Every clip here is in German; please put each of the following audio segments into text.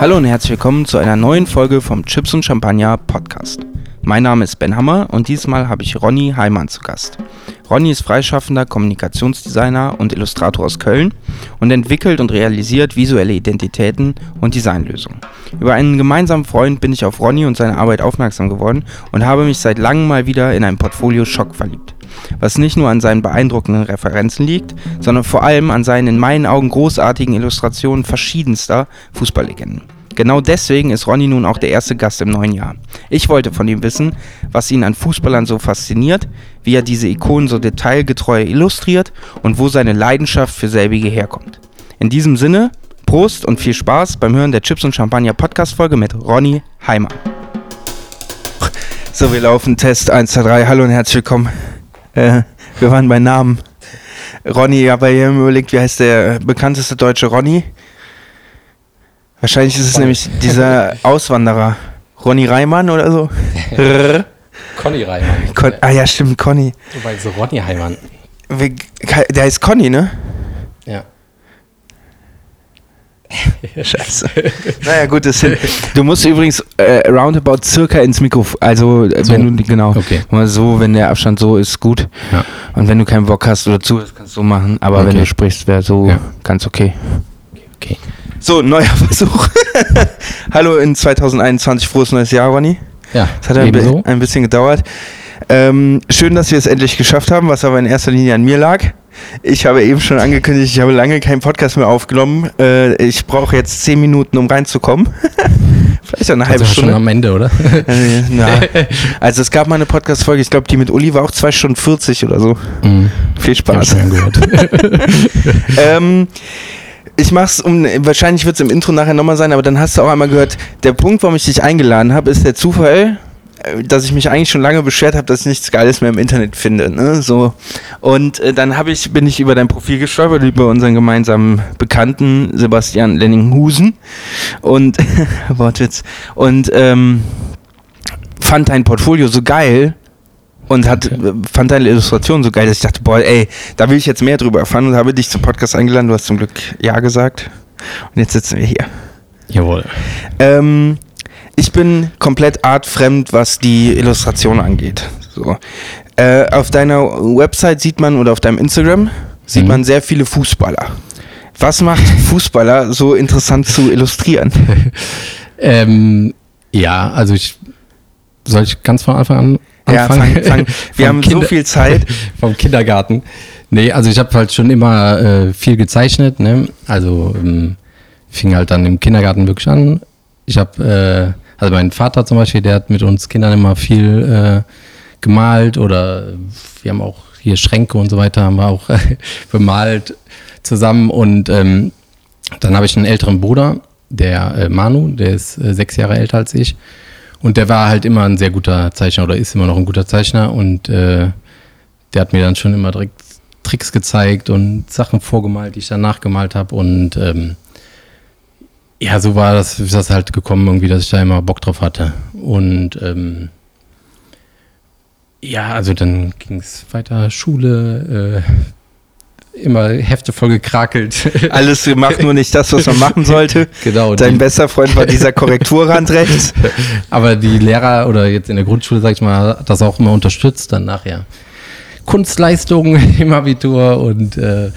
Hallo und herzlich willkommen zu einer neuen Folge vom Chips und Champagner Podcast. Mein Name ist Ben Hammer und diesmal habe ich Ronny Heimann zu Gast. Ronny ist freischaffender Kommunikationsdesigner und Illustrator aus Köln und entwickelt und realisiert visuelle Identitäten und Designlösungen. Über einen gemeinsamen Freund bin ich auf Ronny und seine Arbeit aufmerksam geworden und habe mich seit langem mal wieder in ein Portfolio Schock verliebt. Was nicht nur an seinen beeindruckenden Referenzen liegt, sondern vor allem an seinen in meinen Augen großartigen Illustrationen verschiedenster Fußballlegenden. Genau deswegen ist Ronny nun auch der erste Gast im neuen Jahr. Ich wollte von ihm wissen, was ihn an Fußballern so fasziniert, wie er diese Ikonen so detailgetreu illustriert und wo seine Leidenschaft für selbige herkommt. In diesem Sinne, Prost und viel Spaß beim Hören der Chips und Champagner Podcast Folge mit Ronny Heimer. So, wir laufen Test 1, 2, 3. Hallo und herzlich willkommen. Äh, wir waren bei Namen. Ronny, aber ihr habt überlegt, wie heißt der bekannteste deutsche Ronny? Wahrscheinlich ist es nämlich dieser Auswanderer. Ronny Reimann oder so? Conny Reimann. Con ah ja, stimmt, Conny. Wobei so Ronny Heimann. Wie- Der heißt Conny, ne? Ja. Scheiße. naja, gut, das hin. Du musst übrigens äh, roundabout circa ins Mikrofon. Also, äh, So. wenn du, genau. Okay. Mal so, wenn der Abstand so ist, gut. Ja. Und wenn du keinen Bock hast oder zu, kannst du so machen. Aber wenn Okay. du sprichst, wäre so Ja. ganz okay. Okay. So, neuer Versuch. Hallo in 2021, frohes neues Jahr, Ronny. Ja, Es hat ein, ein bisschen gedauert. Ähm, schön, dass wir es endlich geschafft haben, was aber in erster Linie an mir lag. Ich habe eben schon angekündigt, ich habe lange keinen Podcast mehr aufgenommen. Äh, ich brauche jetzt zehn Minuten, um reinzukommen. Vielleicht auch eine halbe Also schon Stunde. am Ende, oder? Also es gab mal eine Podcast-Folge, ich glaube, die mit Uli war auch 2 Stunden 40 oder so. Mhm. Viel Ich Spaß. schon gehört. ähm, ich mach's um, wahrscheinlich wird es im Intro nachher nochmal sein, aber dann hast du auch einmal gehört, der Punkt, warum ich dich eingeladen habe, ist der Zufall, dass ich mich eigentlich schon lange beschwert habe, dass ich nichts Geiles mehr im Internet finde. Ne? So. Und äh, dann hab ich, bin ich über dein Profil gestolpert, über unseren gemeinsamen Bekannten Sebastian Lenninghusen und Wortwitz. Und ähm, fand dein Portfolio so geil, und hat, fand deine Illustration so geil, dass ich dachte, boah, ey, da will ich jetzt mehr drüber erfahren und habe dich zum Podcast eingeladen. Du hast zum Glück Ja gesagt. Und jetzt sitzen wir hier. Jawohl. Ähm, ich bin komplett artfremd, was die Illustration angeht. So. Äh, auf deiner Website sieht man oder auf deinem Instagram sieht Mhm. man sehr viele Fußballer. Was macht Fußballer so interessant zu illustrieren? Ähm, ja, also ich soll ich ganz von Anfang an Ja, anfangen? fang, fang. Wir haben so Kinder- viel Zeit. vom Kindergarten. Nee, also ich habe halt schon immer äh, viel gezeichnet, ne? Also ähm, fing halt dann im Kindergarten wirklich an. Ich habe, äh, also mein Vater zum Beispiel, der hat mit uns Kindern immer viel äh, gemalt oder wir haben auch hier Schränke und so weiter, haben wir auch äh, bemalt zusammen und ähm, dann habe ich einen älteren Bruder, der äh, Manu, der ist äh, sechs Jahre älter als ich. Und der war halt immer ein sehr guter Zeichner oder ist immer noch ein guter Zeichner. Und äh, der hat mir dann schon immer direkt Tricks gezeigt und Sachen vorgemalt, die ich dann nachgemalt habe. Und ähm, ja, so war das, ist das halt gekommen, irgendwie, dass ich da immer Bock drauf hatte. Und ähm, ja, also dann ging es weiter, Schule, äh, immer Hefte voll gekrakelt. Alles gemacht, nur nicht das, was man machen sollte. genau. Dein bester Freund war dieser Korrekturrand rechts. Aber die Lehrer oder jetzt in der Grundschule, sag ich mal, hat das auch immer unterstützt, dann nachher. Kunstleistungen im Abitur und äh,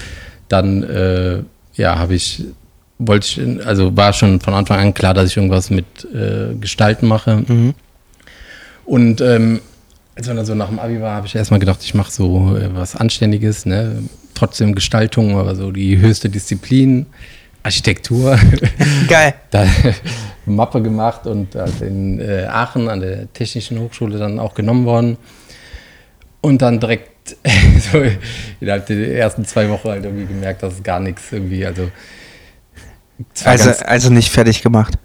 dann, äh, ja, habe ich, wollte ich, also war schon von Anfang an klar, dass ich irgendwas mit äh, Gestalten mache. Und ähm, als man dann so nach dem Abi war, habe ich erstmal gedacht, ich mache so äh, was Anständiges, ne? Trotzdem Gestaltung, aber so die höchste Disziplin, Architektur. Geil. da Mappe gemacht und halt in äh, Aachen an der Technischen Hochschule dann auch genommen worden. Und dann direkt so innerhalb der ersten zwei Wochen halt irgendwie gemerkt, dass es gar nichts irgendwie, also. War Also, also nicht fertig gemacht.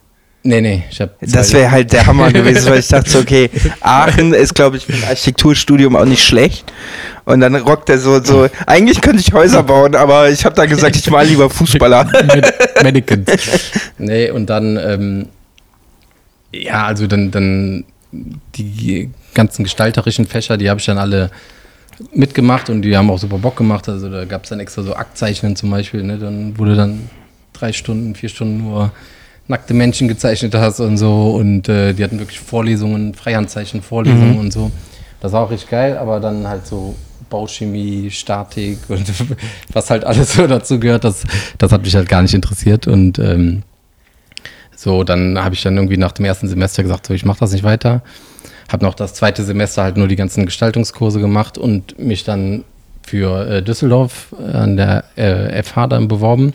nee, nee, ich habe. Das wäre halt der Hammer gewesen, weil ich dachte, so, okay, Aachen ist, glaube ich, für ein Architekturstudium auch nicht schlecht. Und dann rockt er so, so, eigentlich könnte ich Häuser bauen, aber ich habe dann gesagt, ich mal lieber Fußballer. Med Mannequins. nee, und dann, ähm, ja, also dann, dann die ganzen gestalterischen Fächer, die habe ich dann alle mitgemacht und die haben auch super Bock gemacht. Also da gab es dann extra so Aktzeichnen zum Beispiel, ne? Dann wurde dann drei Stunden, vier Stunden nur nackte Menschen gezeichnet hast und so. Und äh, die hatten wirklich Vorlesungen, Freihandzeichen, Vorlesungen mhm. und so. Das war auch richtig geil, aber dann halt so Bauchemie, Statik und was halt alles so dazu gehört, das, das hat mich halt gar nicht interessiert. Und ähm, so, dann habe ich dann irgendwie nach dem ersten Semester gesagt, so, ich mache das nicht weiter. Habe noch das zweite Semester halt nur die ganzen Gestaltungskurse gemacht und mich dann für äh, Düsseldorf an der äh, FH dann beworben.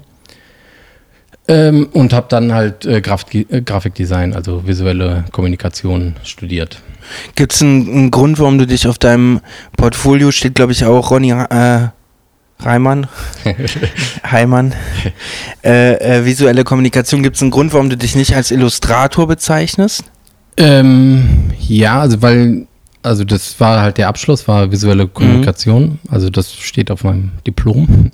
Ähm, und habe dann halt äh, Grafik äh, Grafikdesign, also visuelle Kommunikation studiert. Gibt es einen, einen, Grund, warum du dich auf deinem Portfolio steht, glaube ich, auch Ronny äh, Reimann? Heimann. Äh, äh, visuelle Kommunikation, gibt es einen Grund, warum du dich nicht als Illustrator bezeichnest? Ähm, ja, also weil, also das war halt der Abschluss, war visuelle Kommunikation. Mhm. Also das steht auf meinem Diplom.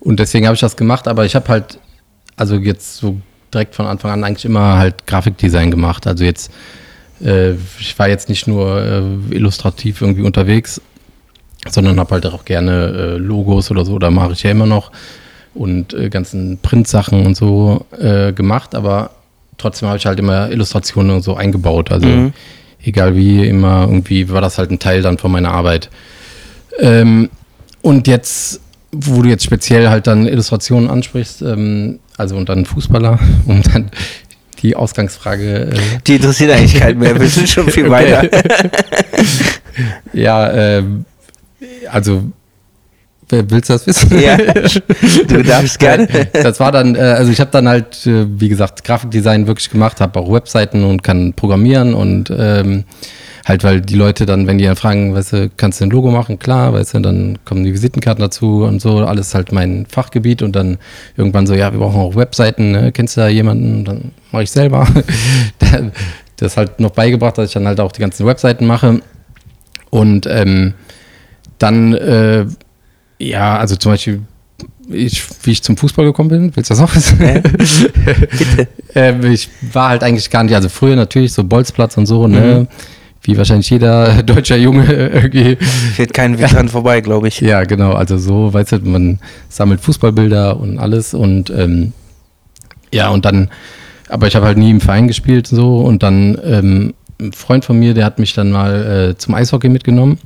Und deswegen habe ich das gemacht, aber ich habe halt, also jetzt so direkt von Anfang an eigentlich immer halt Grafikdesign gemacht. Also jetzt, äh, ich war jetzt nicht nur äh, illustrativ irgendwie unterwegs, sondern habe halt auch gerne äh, Logos oder so, da mache ich ja immer noch und äh, ganzen Printsachen und so äh, gemacht, aber trotzdem habe ich halt immer Illustrationen und so eingebaut. Also mhm. egal wie, immer irgendwie war das halt ein Teil dann von meiner Arbeit. Ähm, und jetzt, wo du jetzt speziell halt dann Illustrationen ansprichst, ähm, also und dann Fußballer, um dann die Ausgangsfrage. Äh die interessiert eigentlich keinen mehr, wir sind schon viel weiter. ja, ähm, also Willst du das wissen? Ja, du darfst gerne. Das war dann, äh, also ich habe dann halt, äh, wie gesagt, Grafikdesign wirklich gemacht, habe auch Webseiten und kann programmieren und ähm, halt, weil die Leute dann, wenn die dann fragen, weißt du, kannst du ein Logo machen? Klar, weißt du, dann kommen die Visitenkarten dazu und so, alles halt mein Fachgebiet und dann irgendwann so, ja, wir brauchen auch Webseiten, ne? kennst du da jemanden? Dann mache ich selber. das halt noch beigebracht, dass ich dann halt auch die ganzen Webseiten mache und ähm, dann äh, ja, also zum Beispiel, ich, wie ich zum Fußball gekommen bin, willst du das auch wissen? Bitte. ähm, ich war halt eigentlich gar nicht, also früher natürlich so Bolzplatz und so, ne? Mhm. Wie wahrscheinlich jeder deutscher Junge irgendwie. Fährt kein Weg dran vorbei, glaube ich. Ja, genau. Also so, weißt du, man sammelt Fußballbilder und alles und ähm, ja, und dann, aber ich habe halt nie im Verein gespielt so und dann ähm, ein Freund von mir, der hat mich dann mal äh, zum Eishockey mitgenommen.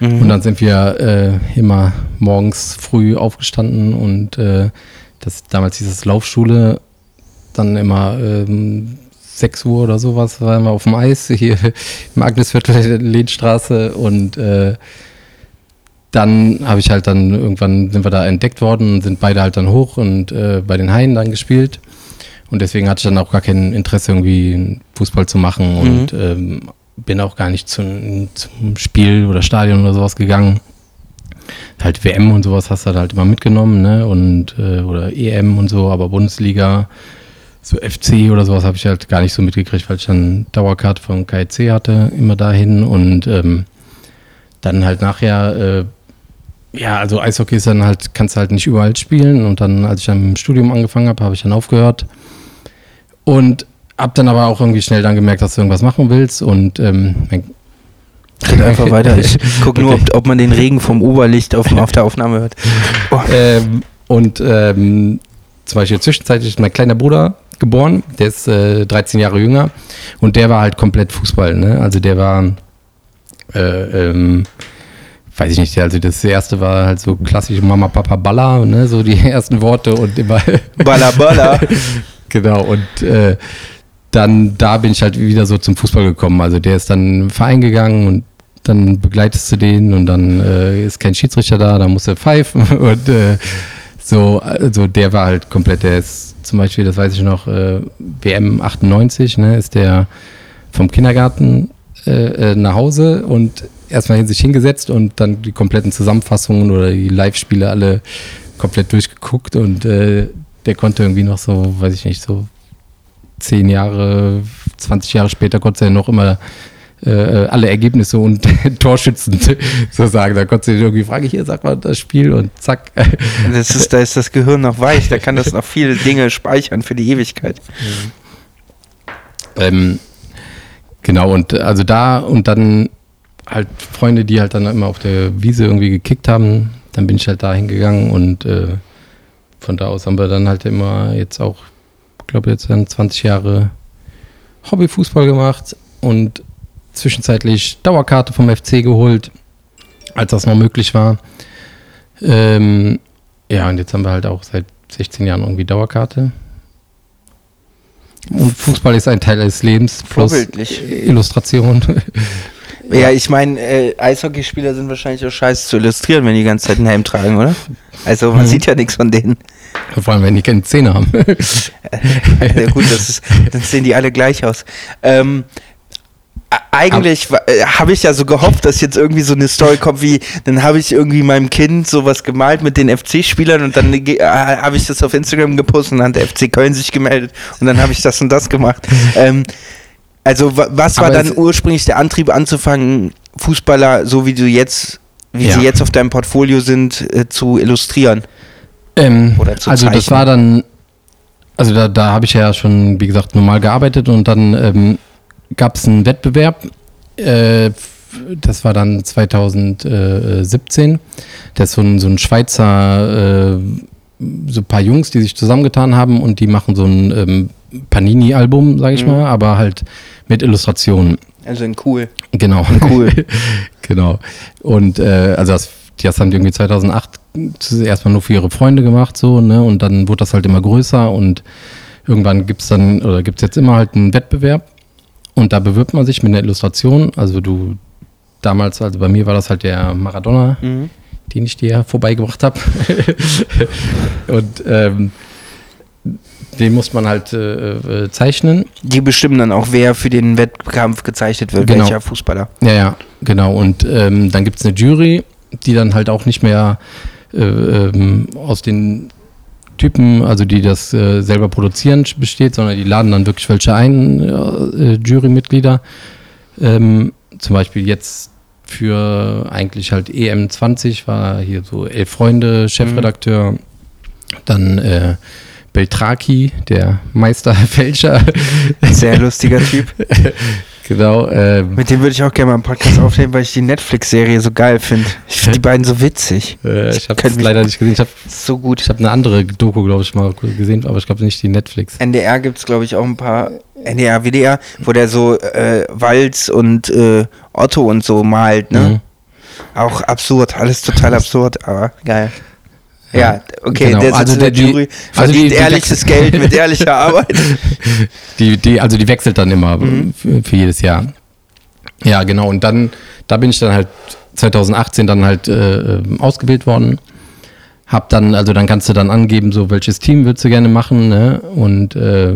Mhm. Und dann sind wir äh, immer morgens früh aufgestanden und äh, das damals hieß es Laufschule, dann immer ähm, 6 Uhr oder sowas waren wir auf dem Eis hier im Agnesviertel Lehnstraße und äh, dann habe ich halt dann irgendwann sind wir da entdeckt worden und sind beide halt dann hoch und äh, bei den Haien dann gespielt. Und deswegen hatte ich dann auch gar kein Interesse, irgendwie Fußball zu machen. Mhm. Und ähm, bin auch gar nicht zum, zum Spiel oder Stadion oder sowas gegangen. Halt WM und sowas hast du halt immer mitgenommen, ne? Und äh, oder EM und so, aber Bundesliga, so FC oder sowas habe ich halt gar nicht so mitgekriegt, weil ich dann Dauerkarte vom KIC hatte, immer dahin und ähm, dann halt nachher, äh, ja, also Eishockey ist dann halt, kannst du halt nicht überall spielen und dann, als ich dann im Studium angefangen habe, habe ich dann aufgehört. Und hab dann aber auch irgendwie schnell dann gemerkt, dass du irgendwas machen willst und ähm, Geht einfach weiter. Ich gucke nur, ob, ob, man den Regen vom Oberlicht auf, auf der Aufnahme hört. Oh. Ähm, und ähm, zum Beispiel zwischenzeitlich ist mein kleiner Bruder geboren, der ist äh, 13 Jahre jünger und der war halt komplett Fußball. Ne? Also der war, äh, ähm, weiß ich nicht, also das erste war halt so klassisch Mama, Papa, Balla, ne? so die ersten Worte und immer. Balla, Balla. genau, und äh, dann da bin ich halt wieder so zum Fußball gekommen. Also der ist dann im Verein gegangen und dann begleitest du den und dann äh, ist kein Schiedsrichter da, dann muss er pfeifen und äh, so, also der war halt komplett, der ist zum Beispiel, das weiß ich noch, äh, WM 98, ne, ist der vom Kindergarten äh, äh, nach Hause und erstmal sich hingesetzt und dann die kompletten Zusammenfassungen oder die Live-Spiele alle komplett durchgeguckt und äh, der konnte irgendwie noch so, weiß ich nicht, so zehn Jahre, 20 Jahre später konnte er noch immer äh, alle Ergebnisse und Torschützen so sagen. Da konntest du irgendwie fragen, hier, sag mal das Spiel und zack. Das ist, da ist das Gehirn noch weich, da kann das noch viele Dinge speichern für die Ewigkeit. Ähm, genau, und also da und dann halt Freunde, die halt dann immer auf der Wiese irgendwie gekickt haben, dann bin ich halt da hingegangen und äh, von da aus haben wir dann halt immer jetzt auch glaube jetzt dann 20 Jahre Hobbyfußball gemacht und zwischenzeitlich Dauerkarte vom FC geholt, als das noch möglich war. Ähm, ja, und jetzt haben wir halt auch seit 16 Jahren irgendwie Dauerkarte. Und Fußball ist ein Teil des Lebens plus. Illustration. Ja, ich meine, äh, Eishockeyspieler sind wahrscheinlich auch scheiße zu illustrieren, wenn die die ganze Zeit einen Helm tragen, oder? Also man Mhm. sieht ja nichts von denen. Vor allem, wenn die keine Zähne haben. ja, gut, das ist, dann sehen die alle gleich aus. Ähm, eigentlich äh, habe ich ja so gehofft, dass jetzt irgendwie so eine Story kommt wie, dann habe ich irgendwie meinem Kind sowas gemalt mit den FC-Spielern und dann äh, habe ich das auf Instagram gepostet und dann hat der FC Köln sich gemeldet und dann habe ich das und das gemacht. Ähm, also wa- was war Aber dann ursprünglich der Antrieb anzufangen, Fußballer, so wie du jetzt, wie Ja. sie jetzt auf deinem Portfolio sind, äh, zu illustrieren? Ähm, Oder zu also das zeichnen. war dann, also da, da habe ich ja schon, wie gesagt, normal gearbeitet und dann ähm, gab es einen Wettbewerb. Äh, das war dann 2017. Das ist so ein, so ein Schweizer, äh, so ein paar Jungs, die sich zusammengetan haben und die machen so ein ähm, Panini-Album, sage ich Mhm. mal, aber halt mit Illustrationen. Also in cool. Genau. Cool. genau. Und äh, also das, das haben die irgendwie 2008 erstmal nur für ihre Freunde gemacht, so, ne? Und dann wurde das halt immer größer und irgendwann gibt es dann, oder gibt es jetzt immer halt einen Wettbewerb und da bewirbt man sich mit einer Illustration. Also du, damals, also bei mir war das halt der Maradona, Mhm. den ich dir vorbeigebracht habe. und ähm, den muss man halt äh, äh, zeichnen. Die bestimmen dann auch, wer für den Wettkampf gezeichnet wird, Genau. welcher Fußballer. Ja, ja, genau. Und ähm, dann gibt es eine Jury, die dann halt auch nicht mehr äh, ähm, aus den Typen, also die das äh, selber produzieren, besteht, sondern die laden dann wirklich welche ein, äh, Jurymitglieder. Ähm, zum Beispiel jetzt für eigentlich halt EM20 war hier so Elf Freunde, Chefredakteur. Dann äh, Beltraki, der Meisterfälscher. Sehr lustiger Typ. genau. ähm, Mit dem würde ich auch gerne mal einen Podcast aufnehmen, weil ich die Netflix-Serie so geil finde. Ich finde die beiden so witzig. Äh, ich habe es leider nicht gesehen. Ich habe So gut. ich hab eine andere Doku, glaube ich, mal gesehen, aber ich glaube nicht die Netflix. NDR gibt es, glaube ich, auch ein paar. NDR, WDR, wo der so äh, Walz und äh, Otto und so malt, ne? Mhm. Auch absurd, alles total absurd, aber geil. Ja, okay, Genau, der also der die- Jury, also die- verdient die ehrliches Geld mit ehrlicher Arbeit. Die, die, also die wechselt dann immer Mhm. für, für jedes Jahr. Ja, genau. Und dann, da bin ich dann halt 2018 dann halt äh, ähm, ausgewählt worden. Hab dann, also dann kannst du dann angeben, so welches Team willst du gerne machen, ne? Und äh,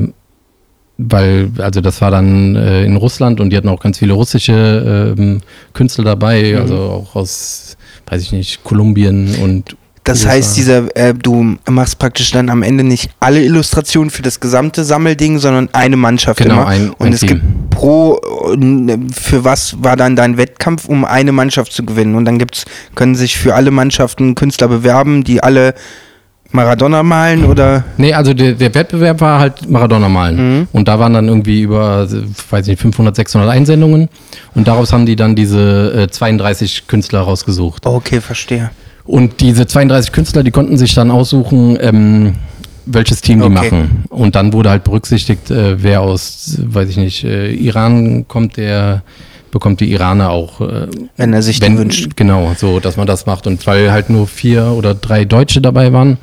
weil, also das war dann äh, in Russland und die hatten auch ganz viele russische ähm, Künstler dabei, Mhm. also auch aus, weiß ich nicht, Kolumbien und Das heißt, dieser, äh, du machst praktisch dann am Ende nicht alle Illustrationen für das gesamte Sammelding, sondern eine Mannschaft Genau, immer. ein- Und ein es Team. gibt pro, äh, für was war dann dein Wettkampf, um eine Mannschaft zu gewinnen? Und dann gibt's, können sich für alle Mannschaften Künstler bewerben, die alle Maradona malen oder? Nee, also der, der Wettbewerb war halt Maradona malen. Mhm. Und da waren dann irgendwie über, weiß nicht, 500, 600 Einsendungen. Und daraus haben die dann diese äh, 32 Künstler rausgesucht. Okay, verstehe. Und diese 32 Künstler, die konnten sich dann aussuchen, ähm, welches Team die Okay. machen. Und dann wurde halt berücksichtigt, äh, wer aus, weiß ich nicht, äh, Iran kommt, der bekommt die Iraner auch. Äh, Wenn er sich den wünscht. Genau, so, dass man das macht. Und weil halt nur vier oder drei Deutsche dabei waren,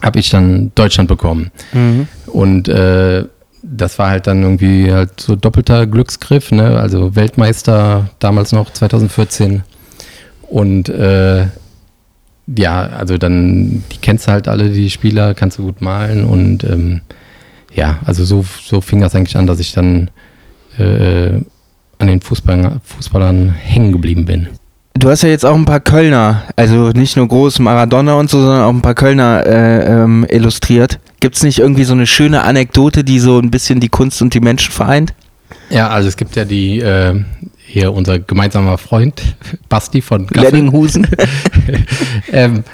habe ich dann Deutschland bekommen. Mhm. Und äh, das war halt dann irgendwie halt so doppelter Glücksgriff, ne? Also Weltmeister damals noch 2014. Und äh, ja, also dann, die kennst du halt alle, die Spieler, kannst du gut malen und ähm, ja, also so, so fing das eigentlich an, dass ich dann äh, an den Fußball, Fußballern hängen geblieben bin. Du hast ja jetzt auch ein paar Kölner, also nicht nur groß Maradona und so, sondern auch ein paar Kölner äh, ähm, illustriert. Gibt's nicht irgendwie so eine schöne Anekdote, die so ein bisschen die Kunst und die Menschen vereint? Ja, also es gibt ja die, äh, hier unser gemeinsamer Freund, Basti von. Lenninghusen. ähm,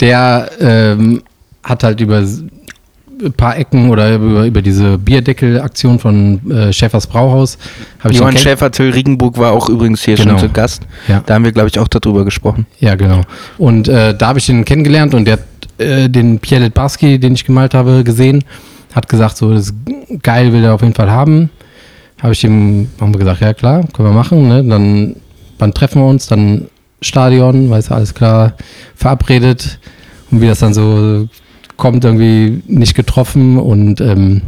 der ähm, hat halt über ein paar Ecken oder über, über diese Bierdeckel-Aktion von äh, Schäfers Brauhaus Johann Schäfer, Till Riegenburg war auch übrigens hier Genau. schon zu Gast. Ja. Da haben wir, glaube ich, auch darüber gesprochen. Ja, genau. Und äh, da habe ich ihn kennengelernt und der hat äh, den Pierre Litbarski, den ich gemalt habe, gesehen. hat gesagt, so, das ist geil, will er auf jeden Fall haben. Habe ich ihm, haben wir gesagt, ja klar, können wir machen. Ne? Dann, wann treffen wir uns? Dann Stadion, weiß alles klar, verabredet. Und wie das dann so kommt, irgendwie nicht getroffen. Und ähm,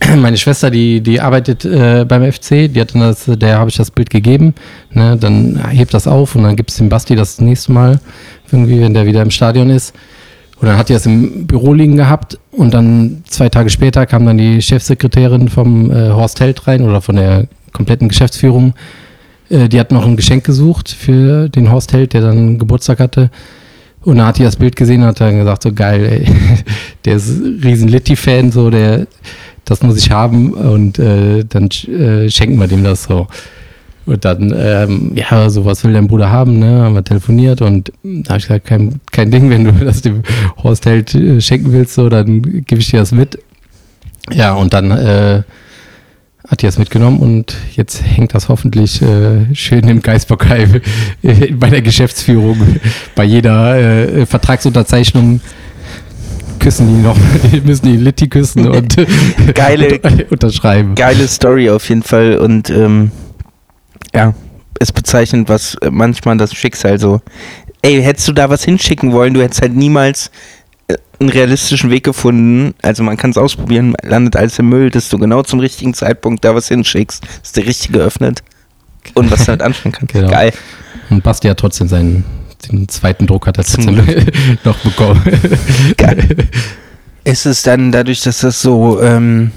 meine Schwester, die, die arbeitet äh, beim FC, die hat dann das, der habe ich das Bild gegeben. Ne? Dann hebt das auf und dann gibt es dem Basti das nächste Mal, irgendwie, wenn der wieder im Stadion ist. Und dann hat die das im Büro liegen gehabt und dann zwei Tage später kam dann die Chefsekretärin vom äh, Horst Held rein oder von der kompletten Geschäftsführung. Äh, die hat noch ein Geschenk gesucht für den Horst Held, der dann Geburtstag hatte. Und dann hat die das Bild gesehen und hat dann gesagt, so geil, ey, der ist riesen Litti-Fan, so, der, das muss ich haben und äh, dann äh, schenken wir dem das so. Und dann, ähm, ja, so was will dein Bruder haben, ne? Haben wir telefoniert und da habe ich gesagt, kein, kein Ding, wenn du das dem Horst Held äh, schenken willst, so, dann gebe ich dir das mit. Ja, und dann äh, hat die das mitgenommen und jetzt hängt das hoffentlich äh, schön im Geisbockheim bei der Geschäftsführung. Bei jeder äh, Vertragsunterzeichnung küssen die noch, die müssen die Litti küssen und geile, unterschreiben. Geile Story auf jeden Fall und ähm, ja, ist bezeichnend, was manchmal das Schicksal so. Ey, hättest du da was hinschicken wollen, du hättest halt niemals äh, einen realistischen Weg gefunden. Also man kann es ausprobieren, landet alles im Müll, dass du genau zum richtigen Zeitpunkt da was hinschickst, ist der richtige geöffnet und was damit anfangen kann. Genau. Geil. Und Basti hat trotzdem seinen den zweiten Druck hat er trotzdem noch bekommen. Geil. Ist es dann dadurch, dass das so ähm,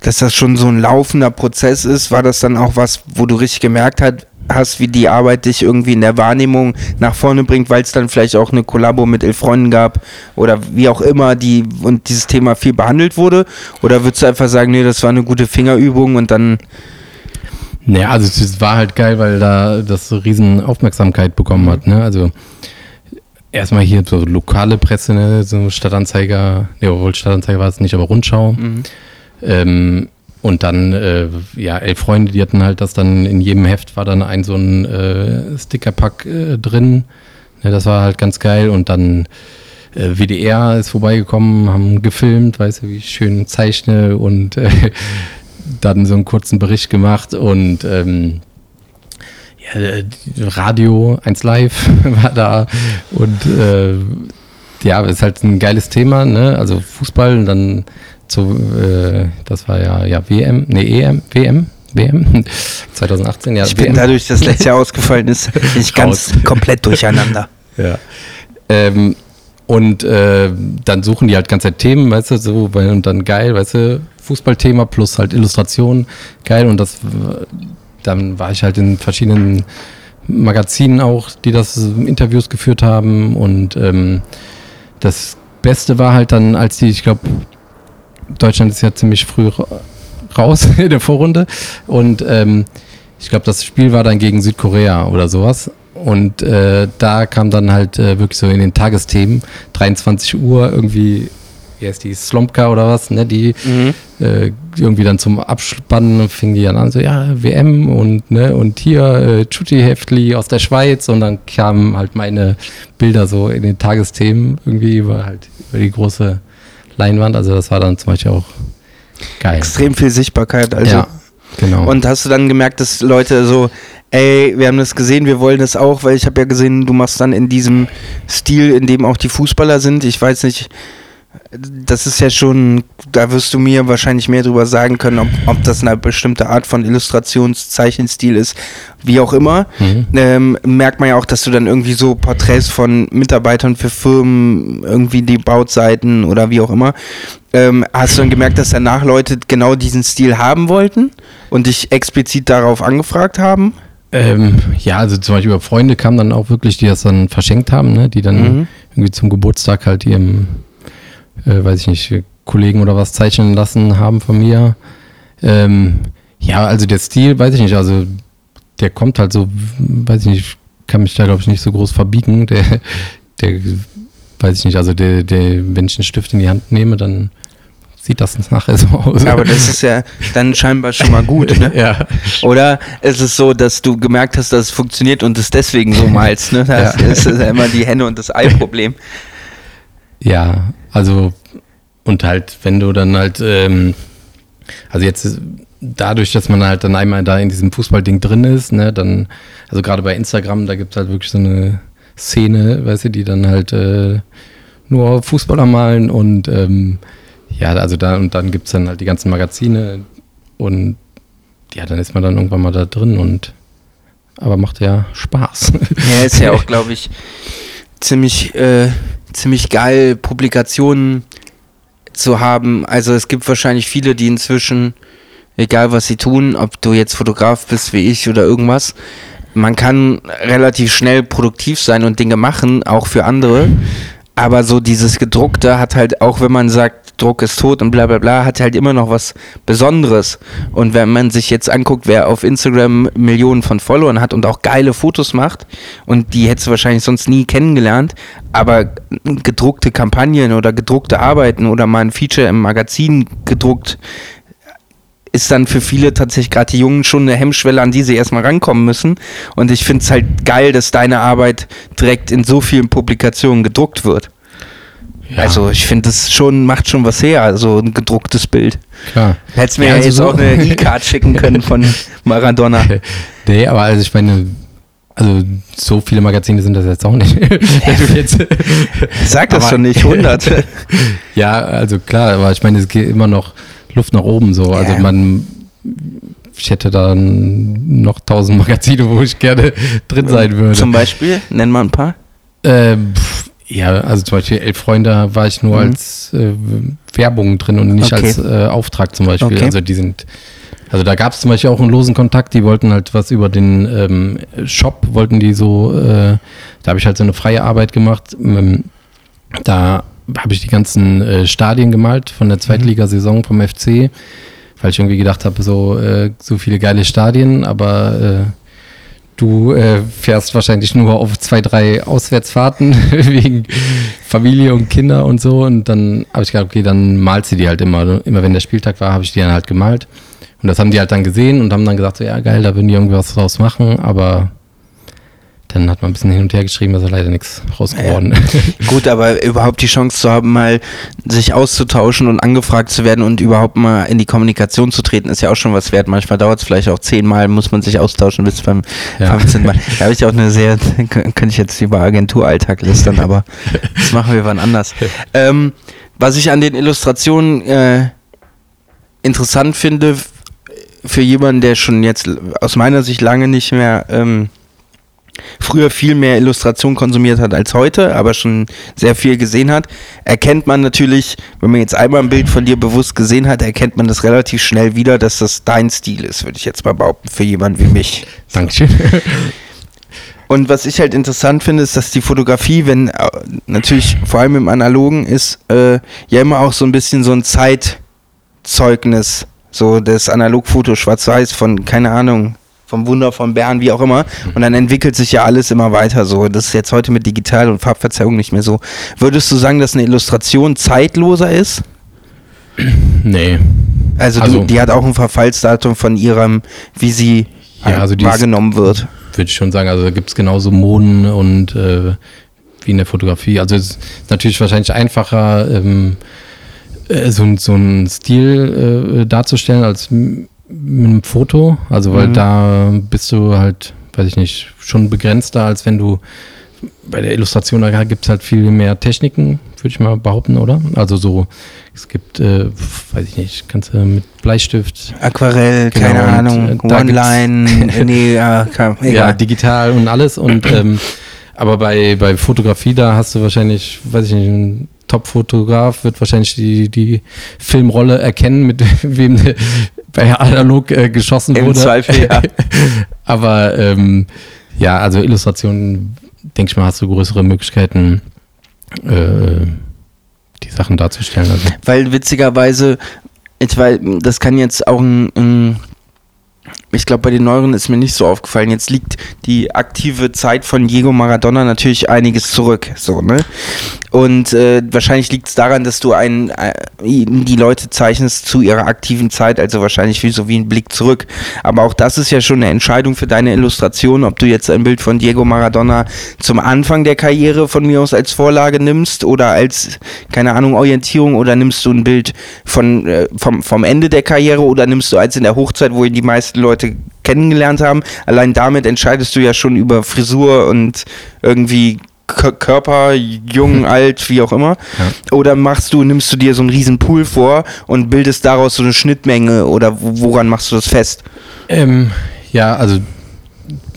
dass das schon so ein laufender Prozess ist, war das dann auch was, wo du richtig gemerkt hat, hast, wie die Arbeit dich irgendwie in der Wahrnehmung nach vorne bringt, weil es dann vielleicht auch eine Kollabo mit elf Freunden gab oder wie auch immer die und dieses Thema viel behandelt wurde? Oder würdest du einfach sagen, nee, das war eine gute Fingerübung und dann naja, also es war halt geil, weil da das so riesen Aufmerksamkeit bekommen hat. Ne? Also erstmal hier so lokale Presse, ne? so Stadtanzeiger, ne, obwohl Stadtanzeiger war es nicht, aber Rundschau. Mhm. Ähm, und dann, äh, ja, elf Freunde, die hatten halt das dann in jedem Heft war dann ein so ein äh, Stickerpack äh, drin. Ja, das war halt ganz geil. Und dann äh, WDR ist vorbeigekommen, haben gefilmt, weißt du, wie ich schön zeichne und äh, dann so einen kurzen Bericht gemacht und ähm, ja, Radio 1 Live war da und äh, ja, ist halt ein geiles Thema, ne? Also Fußball und dann zu, äh, das war ja, ja WM, nee, EM, WM, WM 2018, ja. Ich bin WM. dadurch, dass letztes Jahr ausgefallen ist, bin ich ganz komplett durcheinander. Ja. Ähm, und äh, dann suchen die halt ganze Themen, weißt du, so, und dann geil, weißt du, Fußballthema plus halt Illustration, geil. Und das, dann war ich halt in verschiedenen Magazinen auch, die das Interviews geführt haben. Und ähm, das Beste war halt dann, als die, ich glaube, Deutschland ist ja ziemlich früh raus in der Vorrunde. Und ähm, ich glaube, das Spiel war dann gegen Südkorea oder sowas. Und äh, da kam dann halt äh, wirklich so in den Tagesthemen, 23 Uhr irgendwie, wie heißt die, Slomka oder was, ne, die mhm. äh, irgendwie dann zum Abspannen fing die dann an, so, ja, WM und, ne, und hier äh, Chuti Heftli aus der Schweiz und dann kamen halt meine Bilder so in den Tagesthemen irgendwie über halt über die große Leinwand. Also das war dann zum Beispiel auch geil. Extrem viel Sichtbarkeit, also. Ja, genau. Und hast du dann gemerkt, dass Leute so, ey, wir haben das gesehen, wir wollen das auch, weil ich habe ja gesehen, du machst dann in diesem Stil, in dem auch die Fußballer sind. Ich weiß nicht, das ist ja schon, da wirst du mir wahrscheinlich mehr drüber sagen können, ob, ob das eine bestimmte Art von Illustrationszeichenstil ist, wie auch immer. Mhm. Ähm, merkt man ja auch, dass du dann irgendwie so Porträts von Mitarbeitern für Firmen, irgendwie die Bautseiten oder wie auch immer. Ähm, hast du dann gemerkt, dass danach Leute genau diesen Stil haben wollten und dich explizit darauf angefragt haben? Ähm, ja, also zum Beispiel über Freunde kamen dann auch wirklich, die das dann verschenkt haben, ne? die dann mhm. irgendwie zum Geburtstag halt ihrem äh, weiß ich nicht, Kollegen oder was zeichnen lassen haben von mir. Ähm, ja, also der Stil, weiß ich nicht, also der kommt halt so, weiß ich nicht, kann mich da glaube ich nicht so groß verbiegen. Der, der, weiß ich nicht, also der, der, wenn ich einen Stift in die Hand nehme, dann sieht das nachher so aus. Aber das ist ja dann scheinbar schon mal gut, ne? ja. Oder ist es so, dass du gemerkt hast, dass es funktioniert und es deswegen so malst, ne? Das ja. ist ja immer die Henne- und das Ei-Problem. Ja, also und halt, wenn du dann halt, ähm, also jetzt dadurch, dass man halt dann einmal da in diesem Fußballding drin ist, ne, dann, also gerade bei Instagram, da gibt es halt wirklich so eine Szene, weißt du, die dann halt äh, nur Fußballer malen und ähm, ja, also da und dann gibt es dann halt die ganzen Magazine und ja, dann ist man dann irgendwann mal da drin und aber macht ja Spaß. Ja, ist ja auch, glaube ich, ziemlich, äh, ziemlich geil, Publikationen zu haben. Also es gibt wahrscheinlich viele, die inzwischen, egal was sie tun, ob du jetzt Fotograf bist wie ich oder irgendwas, man kann relativ schnell produktiv sein und Dinge machen, auch für andere. Aber so dieses Gedruckte hat halt, auch wenn man sagt, Druck ist tot und bla bla bla, hat halt immer noch was Besonderes. Und wenn man sich jetzt anguckt, wer auf Instagram Millionen von Followern hat und auch geile Fotos macht, und die hättest du wahrscheinlich sonst nie kennengelernt, aber gedruckte Kampagnen oder gedruckte Arbeiten oder mal ein Feature im Magazin gedruckt, ist dann für viele tatsächlich gerade die Jungen schon eine Hemmschwelle, an die sie erstmal rankommen müssen. Und ich finde es halt geil, dass deine Arbeit direkt in so vielen Publikationen gedruckt wird. Ja. Also ich finde, das schon, macht schon was her, also ein gedrucktes Bild. Klar. Hättest mir ja, also jetzt so auch eine E-Card schicken können von Maradona. Nee, aber also ich meine, also so viele Magazine sind das jetzt auch nicht. jetzt, Sag das aber, schon nicht, 100. ja, also klar, aber ich meine, es geht immer noch Luft nach oben so. Also man, ich hätte da noch tausend Magazine, wo ich gerne drin sein würde. Zum Beispiel, nenn mal ein paar. Ähm, ja, also zum Beispiel Elf Freunde war ich nur mhm. als äh, Werbung drin und nicht okay. als äh, Auftrag zum Beispiel. Okay. Also die sind, also da gab es zum Beispiel auch einen losen Kontakt, die wollten halt was über den ähm, Shop, wollten die so, äh, da habe ich halt so eine freie Arbeit gemacht. Ähm, da habe ich die ganzen äh, Stadien gemalt von der Zweitligasaison vom FC, weil ich irgendwie gedacht habe, so, äh, so viele geile Stadien, aber äh, du äh, fährst wahrscheinlich nur auf zwei, drei Auswärtsfahrten wegen Familie und Kinder und so. Und dann habe ich gedacht, okay, dann malst du die halt immer. Immer wenn der Spieltag war, habe ich die dann halt gemalt. Und das haben die halt dann gesehen und haben dann gesagt, so, ja geil, da würden die irgendwas draus machen, aber dann hat man ein bisschen hin und her geschrieben, ist leider nichts raus geworden. Ja. Gut, aber überhaupt die Chance zu haben, mal sich auszutauschen und angefragt zu werden und überhaupt mal in die Kommunikation zu treten, ist ja auch schon was wert. Manchmal dauert es vielleicht auch zehnmal, muss man sich austauschen bis beim ja. 15 Mal. Da habe ich auch eine sehr, könnte ich jetzt über Agenturalltag listern, aber das machen wir wann anders. Ähm, was ich an den Illustrationen äh, interessant finde, für jemanden, der schon jetzt aus meiner Sicht lange nicht mehr ähm, früher viel mehr Illustration konsumiert hat als heute, aber schon sehr viel gesehen hat, erkennt man natürlich, wenn man jetzt einmal ein Bild von dir bewusst gesehen hat, erkennt man das relativ schnell wieder, dass das dein Stil ist, würde ich jetzt mal behaupten, für jemanden wie mich. Dankeschön. Und was ich halt interessant finde, ist, dass die Fotografie, wenn äh, natürlich vor allem im Analogen ist, äh, ja immer auch so ein bisschen so ein Zeitzeugnis, so das Analogfoto schwarz-weiß von, keine Ahnung, vom Wunder von Bern, wie auch immer. Und dann entwickelt sich ja alles immer weiter so. Das ist jetzt heute mit Digital und Farbverzerrung nicht mehr so. Würdest du sagen, dass eine Illustration zeitloser ist? Nee. Also, also du, die hat auch ein Verfallsdatum von ihrem, wie sie ja, also wahrgenommen wird. Würde ich schon sagen. Also da gibt es genauso Moden und äh, wie in der Fotografie. Also es ist natürlich wahrscheinlich einfacher, ähm, äh, so, so einen Stil äh, darzustellen als mit einem Foto, also weil mhm. da bist du halt, weiß ich nicht, schon begrenzter, als wenn du bei der Illustration, da gibt es halt viel mehr Techniken, würde ich mal behaupten, oder? Also so, es gibt, äh, weiß ich nicht, kannst du mit Bleistift. Aquarell, genau, keine Ahnung, äh, One-Line, nee, ja, ja, digital und alles. Und ähm, aber bei, bei Fotografie, da hast du wahrscheinlich, weiß ich nicht, ein Top-Fotograf wird wahrscheinlich die, die Filmrolle erkennen, mit wem bei analog äh, geschossen Im wurde. Zweifel, ja. Aber ähm, ja, also Illustrationen, denke ich mal, hast du größere Möglichkeiten, äh, die Sachen darzustellen. Also. Weil witzigerweise, weiß, das kann jetzt auch ein, ein ich glaube, bei den neueren ist mir nicht so aufgefallen. Jetzt liegt die aktive Zeit von Diego Maradona natürlich einiges zurück. So, ne? Und äh, wahrscheinlich liegt es daran, dass du ein, äh, die Leute zeichnest zu ihrer aktiven Zeit, also wahrscheinlich wie so wie ein Blick zurück. Aber auch das ist ja schon eine Entscheidung für deine Illustration, ob du jetzt ein Bild von Diego Maradona zum Anfang der Karriere von mir aus als Vorlage nimmst oder als, keine Ahnung, Orientierung oder nimmst du ein Bild von, äh, vom, vom Ende der Karriere oder nimmst du eins in der Hochzeit, wo die meisten Leute kennengelernt haben. Allein damit entscheidest du ja schon über Frisur und irgendwie Körper, jung, alt, wie auch immer. Ja. Oder machst du, nimmst du dir so einen riesen Pool vor und bildest daraus so eine Schnittmenge oder woran machst du das fest? Ähm, ja, also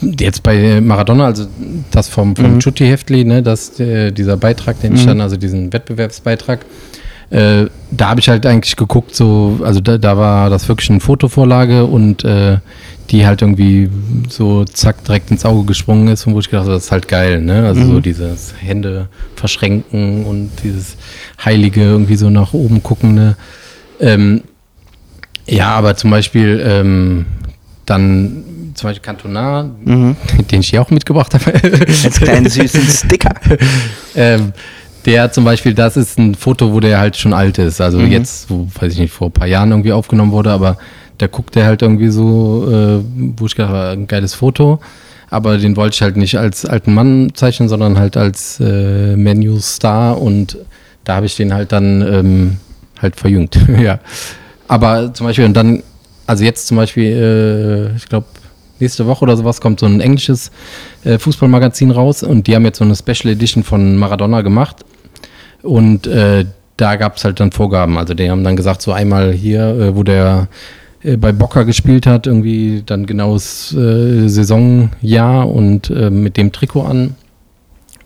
jetzt bei Maradona, also das vom, vom mhm. Chutti-Heftli, ne, das, äh, dieser Beitrag, den mhm. ich dann, also diesen Wettbewerbsbeitrag, äh, da habe ich halt eigentlich geguckt, so, also da, da war das wirklich eine Fotovorlage und äh, die halt irgendwie so zack direkt ins Auge gesprungen ist und wo ich gedacht habe, das ist halt geil, ne? Also mhm. so dieses Hände verschränken und dieses Heilige irgendwie so nach oben guckende. Ähm, ja, aber zum Beispiel ähm, dann zum Beispiel Cantona, mhm. den ich hier auch mitgebracht habe. Als kleinen süßen Sticker. ähm, der zum Beispiel, das ist ein Foto, wo der halt schon alt ist. Also mhm. jetzt, wo, weiß ich nicht, vor ein paar Jahren irgendwie aufgenommen wurde, aber da guckt er halt irgendwie so, äh, wo ich gedacht ein geiles Foto. Aber den wollte ich halt nicht als alten Mann zeichnen, sondern halt als äh, Menu-Star und da habe ich den halt dann ähm, halt verjüngt. ja. Aber zum Beispiel, und dann, also jetzt zum Beispiel, äh, ich glaube, nächste Woche oder sowas kommt so ein englisches äh, Fußballmagazin raus und die haben jetzt so eine Special Edition von Maradona gemacht. Und äh, da gab es halt dann Vorgaben. Also die haben dann gesagt, so einmal hier, äh, wo der äh, bei Bocker gespielt hat, irgendwie dann genaues äh, Saisonjahr und äh, mit dem Trikot an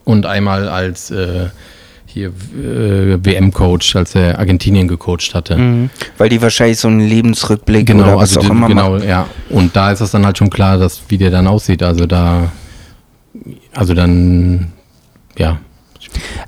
und einmal als äh, hier WM-Coach, als er Argentinien gecoacht hatte. Mhm. Weil die wahrscheinlich so einen Lebensrückblick genau, oder was also auch immer Genau, machen. ja. Und da ist es dann halt schon klar, dass wie der dann aussieht. Also da, also dann, ja,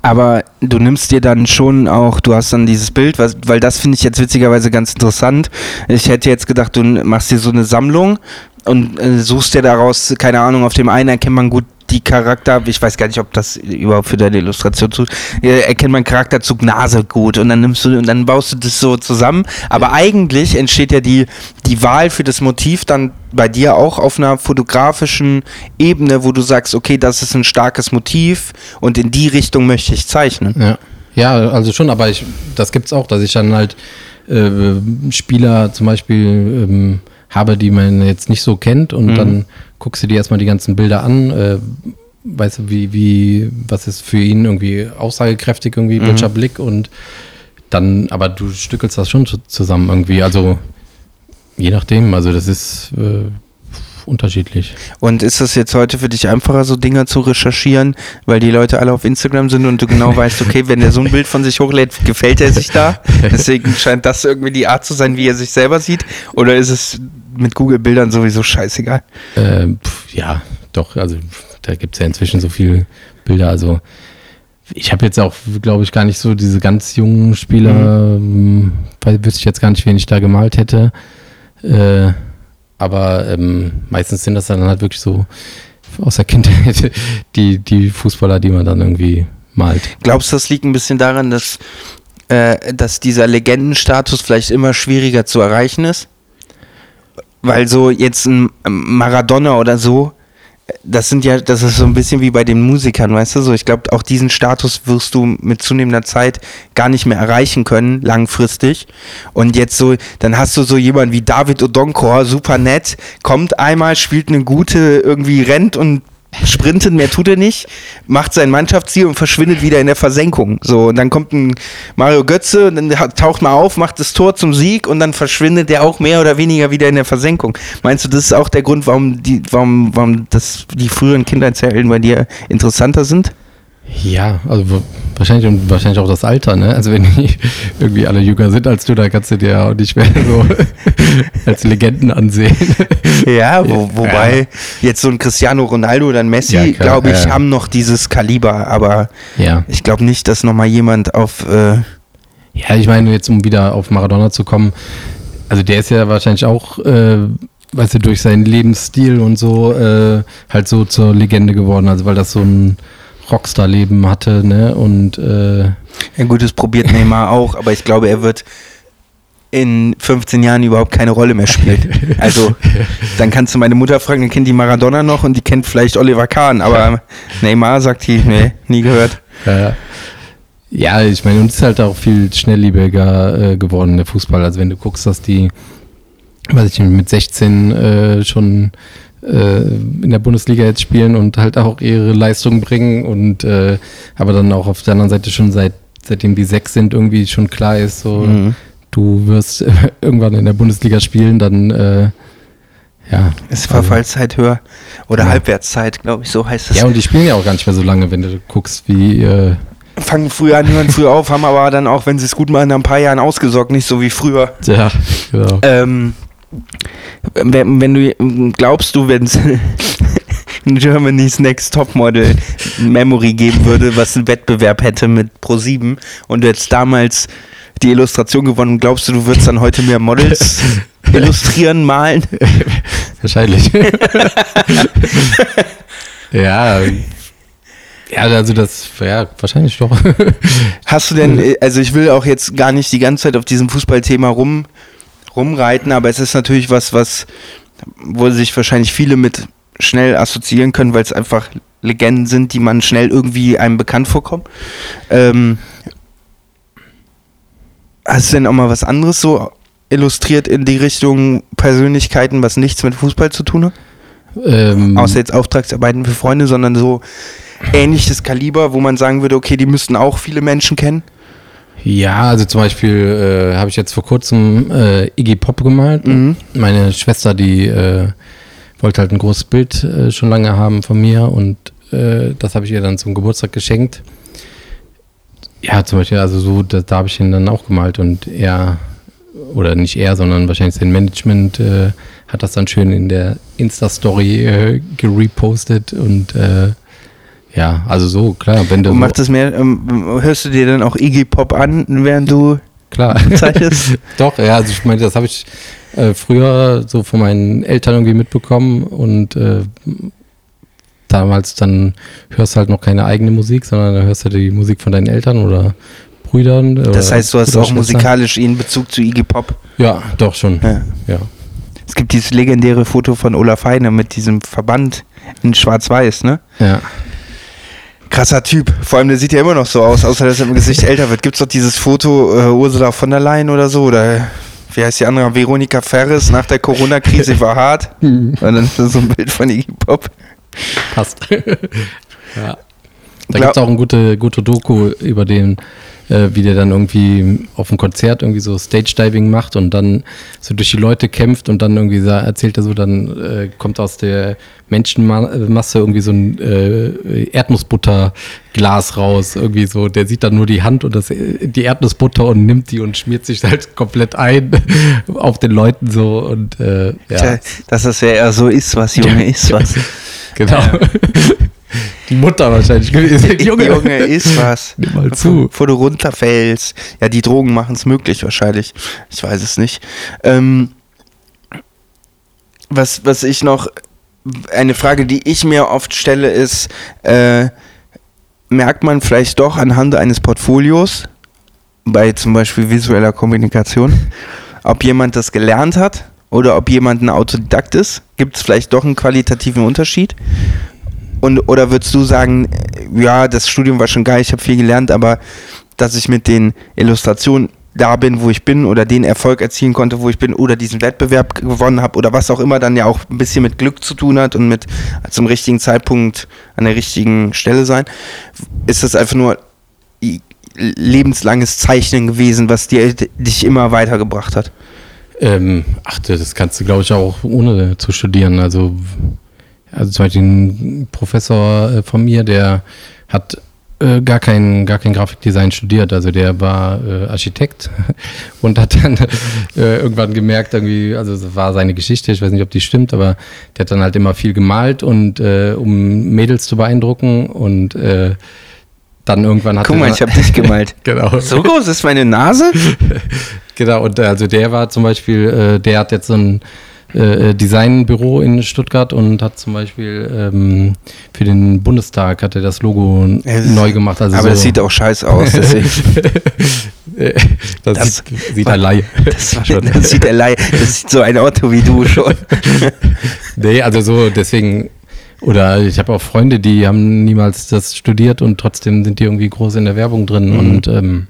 aber du nimmst dir dann schon auch, du hast dann dieses Bild, was, weil das finde ich jetzt witzigerweise ganz interessant. Ich hätte jetzt gedacht, du machst dir so eine Sammlung und äh, suchst dir daraus, keine Ahnung, auf dem einen erkennt man gut die Charakter, ich weiß gar nicht, ob das überhaupt für deine Illustration zu, erkennt man Charakterzug Nase gut und dann nimmst du und dann baust du das so zusammen. Aber ja. eigentlich entsteht ja die, die Wahl für das Motiv dann bei dir auch auf einer fotografischen Ebene, wo du sagst, okay, das ist ein starkes Motiv und in die Richtung möchte ich zeichnen. Ja, ja also schon, aber ich, das gibt es auch, dass ich dann halt äh, Spieler zum Beispiel ähm, habe, die man jetzt nicht so kennt und mhm. dann guckst du dir erstmal die ganzen Bilder an, äh, weißt du, wie, wie, was ist für ihn irgendwie aussagekräftig, irgendwie, mhm. welcher Blick und dann, aber du stückelst das schon zusammen irgendwie, also je nachdem, also das ist äh, unterschiedlich. Und ist das jetzt heute für dich einfacher, so Dinge zu recherchieren, weil die Leute alle auf Instagram sind und du genau weißt, okay, wenn der so ein Bild von sich hochlädt, gefällt er sich da? Deswegen scheint das irgendwie die Art zu sein, wie er sich selber sieht? Oder ist es mit Google-Bildern sowieso scheißegal. Ähm, pf, ja, doch, also da gibt es ja inzwischen so viele Bilder. Also ich habe jetzt auch, glaube ich, gar nicht so diese ganz jungen Spieler, mhm. weil wüsste ich jetzt gar nicht, wen ich da gemalt hätte. Äh, aber ähm, meistens sind das dann halt wirklich so aus der Kindheit die, die Fußballer, die man dann irgendwie malt. Glaubst du, das liegt ein bisschen daran, dass, äh, dass dieser Legendenstatus vielleicht immer schwieriger zu erreichen ist? Weil so jetzt ein Maradona oder so, das sind ja, das ist so ein bisschen wie bei den Musikern, weißt du, so ich glaube, auch diesen Status wirst du mit zunehmender Zeit gar nicht mehr erreichen können, langfristig. Und jetzt so, dann hast du so jemanden wie David Odonkor, super nett, kommt einmal, spielt eine gute, irgendwie rennt und sprintet, mehr tut er nicht, macht sein Mannschaftsziel und verschwindet wieder in der Versenkung. So, und dann kommt ein Mario Götze, dann taucht mal auf, macht das Tor zum Sieg und dann verschwindet der auch mehr oder weniger wieder in der Versenkung. Meinst du, das ist auch der Grund, warum die, warum, warum das, die früheren Kindheitshelden bei dir interessanter sind? Ja, also wahrscheinlich und wahrscheinlich auch das Alter, ne? Also wenn die irgendwie alle jünger sind als du, da kannst du dir auch nicht mehr so als Legenden ansehen. Ja, wo, wobei ja. jetzt so ein Cristiano Ronaldo oder ein Messi, ja, glaube ich, ja. haben noch dieses Kaliber, aber ich glaube nicht, dass nochmal jemand auf äh Ja, ich meine, jetzt um wieder auf Maradona zu kommen, also der ist ja wahrscheinlich auch äh, weißt du, durch seinen Lebensstil und so äh, halt so zur Legende geworden. Also weil das so ein Rockstar-Leben hatte, ne? Und äh, ja gut, das probiert Neymar auch, aber ich glaube, er wird in 15 Jahren überhaupt keine Rolle mehr spielen. Also, dann kannst du meine Mutter fragen, dann kennt die Maradona noch und die kennt vielleicht Oliver Kahn, aber. Neymar sagt die, nee, nie gehört. Ja, ja ich meine, uns ist halt auch viel schnelllebiger äh, geworden, der Fußball. Also, wenn du guckst, dass die, weiß ich nicht, mit 16 äh, schon in der Bundesliga jetzt spielen und halt auch ihre Leistung bringen und äh, aber dann auch auf der anderen Seite schon seit seitdem die sechs sind irgendwie schon klar ist, so mhm du wirst irgendwann in der Bundesliga spielen, dann äh, ja. Ist Verfallszeit höher oder ja. Halbwertszeit, glaube ich, so heißt es. Ja, und die spielen ja auch gar nicht mehr so lange, wenn du guckst, wie. Äh Fangen früher an, hören früh auf, haben aber dann auch, wenn sie es gut machen, nach ein paar Jahren ausgesorgt, nicht so wie früher. Ja, genau. Ähm, wenn, wenn du glaubst du, wenn es Germany's Next Topmodel Memory geben würde, was einen Wettbewerb hätte mit Pro7 und du jetzt damals die Illustration gewonnen. Glaubst du, du würdest dann heute mehr Models illustrieren, malen? Wahrscheinlich. ja. Ja, also das, ja, wahrscheinlich doch. Hast du denn, also ich will auch jetzt gar nicht die ganze Zeit auf diesem Fußballthema rum, rumreiten, aber es ist natürlich was, was, wo sich wahrscheinlich viele mit schnell assoziieren können, weil es einfach Legenden sind, die man schnell irgendwie einem bekannt vorkommt. Ähm, Hast du denn auch mal was anderes so illustriert in die Richtung Persönlichkeiten, was nichts mit Fußball zu tun hat? Ähm, Außer jetzt Auftragsarbeiten für Freunde, sondern so ähnliches Kaliber, wo man sagen würde, okay, die müssten auch viele Menschen kennen? Ja, also zum Beispiel äh, habe ich jetzt vor kurzem äh, Iggy Pop gemalt. Mhm. Meine Schwester, die äh, wollte halt ein großes Bild äh, schon lange haben von mir und äh, das habe ich ihr dann zum Geburtstag geschenkt. Ja, zum Beispiel, also so, da, da habe ich ihn dann auch gemalt und er, oder nicht er, sondern wahrscheinlich sein Management äh, hat das dann schön in der Insta-Story gerepostet und ja, also so, klar, wenn du. Und macht das mehr, ähm, hörst du dir dann auch Iggy Pop an, während du klar. zeichnest? Doch, ja, also ich meine, das habe ich äh, früher so von meinen Eltern irgendwie mitbekommen und äh, damals dann hörst du halt noch keine eigene Musik, sondern dann hörst du die Musik von deinen Eltern oder Brüdern. Das heißt, du hast auch musikalisch in Bezug zu Iggy Pop? Ja, doch schon. Ja. ja. Es gibt dieses legendäre Foto von Olaf Heine mit diesem Verband in Schwarz-Weiß, ne? Ja. Krasser Typ. Vor allem, der sieht ja immer noch so aus, außer dass er im Gesicht älter wird. Gibt es doch dieses Foto äh, Ursula von der Leyen oder so? Oder wie heißt die andere? Veronika Ferris nach der Corona-Krise war hart. Und dann ist das so ein Bild von Iggy Pop. Passt. ja. Da gibt es auch eine gute, gute Doku über den, äh, wie der dann irgendwie auf dem Konzert irgendwie so Stage-Diving macht und dann so durch die Leute kämpft und dann irgendwie erzählt er so, dann äh, kommt aus der Menschenmasse irgendwie so ein äh, Erdnussbutterglas raus, irgendwie so, der sieht dann nur die Hand und das, die Erdnussbutter und nimmt die und schmiert sich halt komplett ein auf den Leuten so und äh, ja. Dass das ja eher so ist, was Junge ist, was. Genau. Die Mutter wahrscheinlich gewesen. Junge, Junge ist was. Nimm mal zu. Bevor du runterfällst. Ja, die Drogen machen es möglich wahrscheinlich. Ich weiß es nicht. Ähm, was, was ich noch, eine Frage, die ich mir oft stelle, ist, äh, merkt man vielleicht doch anhand eines Portfolios, bei zum Beispiel visueller Kommunikation, ob jemand das gelernt hat oder ob jemand ein Autodidakt ist? Gibt es vielleicht doch einen qualitativen Unterschied? Und, oder würdest du sagen, ja, das Studium war schon geil, ich habe viel gelernt, aber dass ich mit den Illustrationen da bin, wo ich bin oder den Erfolg erzielen konnte, wo ich bin oder diesen Wettbewerb gewonnen habe oder was auch immer dann ja auch ein bisschen mit Glück zu tun hat und mit zum richtigen Zeitpunkt an der richtigen Stelle sein, ist das einfach nur lebenslanges Zeichnen gewesen, was dir, dich immer weitergebracht hat? Ähm, ach, das kannst du, glaube ich, auch ohne zu studieren. Also, also zum Beispiel ein Professor äh, von mir, der hat äh, gar kein, gar kein Grafikdesign studiert. Also der war äh, Architekt und hat dann äh, irgendwann gemerkt, irgendwie, also das war seine Geschichte, ich weiß nicht, ob die stimmt, aber der hat dann halt immer viel gemalt und äh, um Mädels zu beeindrucken und äh, dann irgendwann hat Guck mal, ich habe dich gemalt. genau. So groß ist meine Nase? genau, und also der war zum Beispiel, äh, der hat jetzt so ein äh, Designbüro in Stuttgart und hat zum Beispiel ähm, für den Bundestag hat er das Logo das- neu gemacht. Also Aber so, das sieht auch scheiße aus. Äh, das, Das- sieht, er Laie. Das, das sieht er leid. Das sieht so ein Auto wie du schon. Nee, also so deswegen, oder ich habe auch Freunde, die haben niemals das studiert und trotzdem sind die irgendwie groß in der Werbung drin und ähm,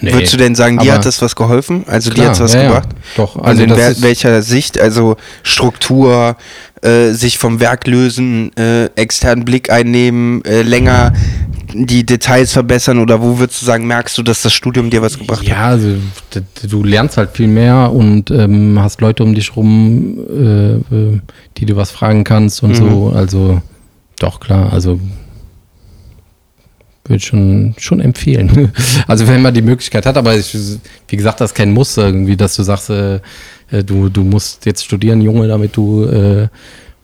nee. Würdest du denn sagen, dir hat das was geholfen? Also dir Klar, hat es was ja, ja. gebracht? Doch, Also also in ist- welcher Sicht? Also Struktur, äh, sich vom Werk lösen, äh, externen Blick einnehmen, äh, länger die Details verbessern oder wo würdest du sagen, merkst du, dass das Studium dir was gebracht hat? Ja, also du lernst halt viel mehr und ähm, hast Leute um dich rum, äh, äh, die du was fragen kannst und Mhm. so. Also doch klar, also würde schon schon empfehlen. Also wenn man die Möglichkeit hat, aber ich, wie gesagt, das ist kein Muss irgendwie, dass du sagst, äh, äh, du du musst jetzt studieren, Junge, damit du äh,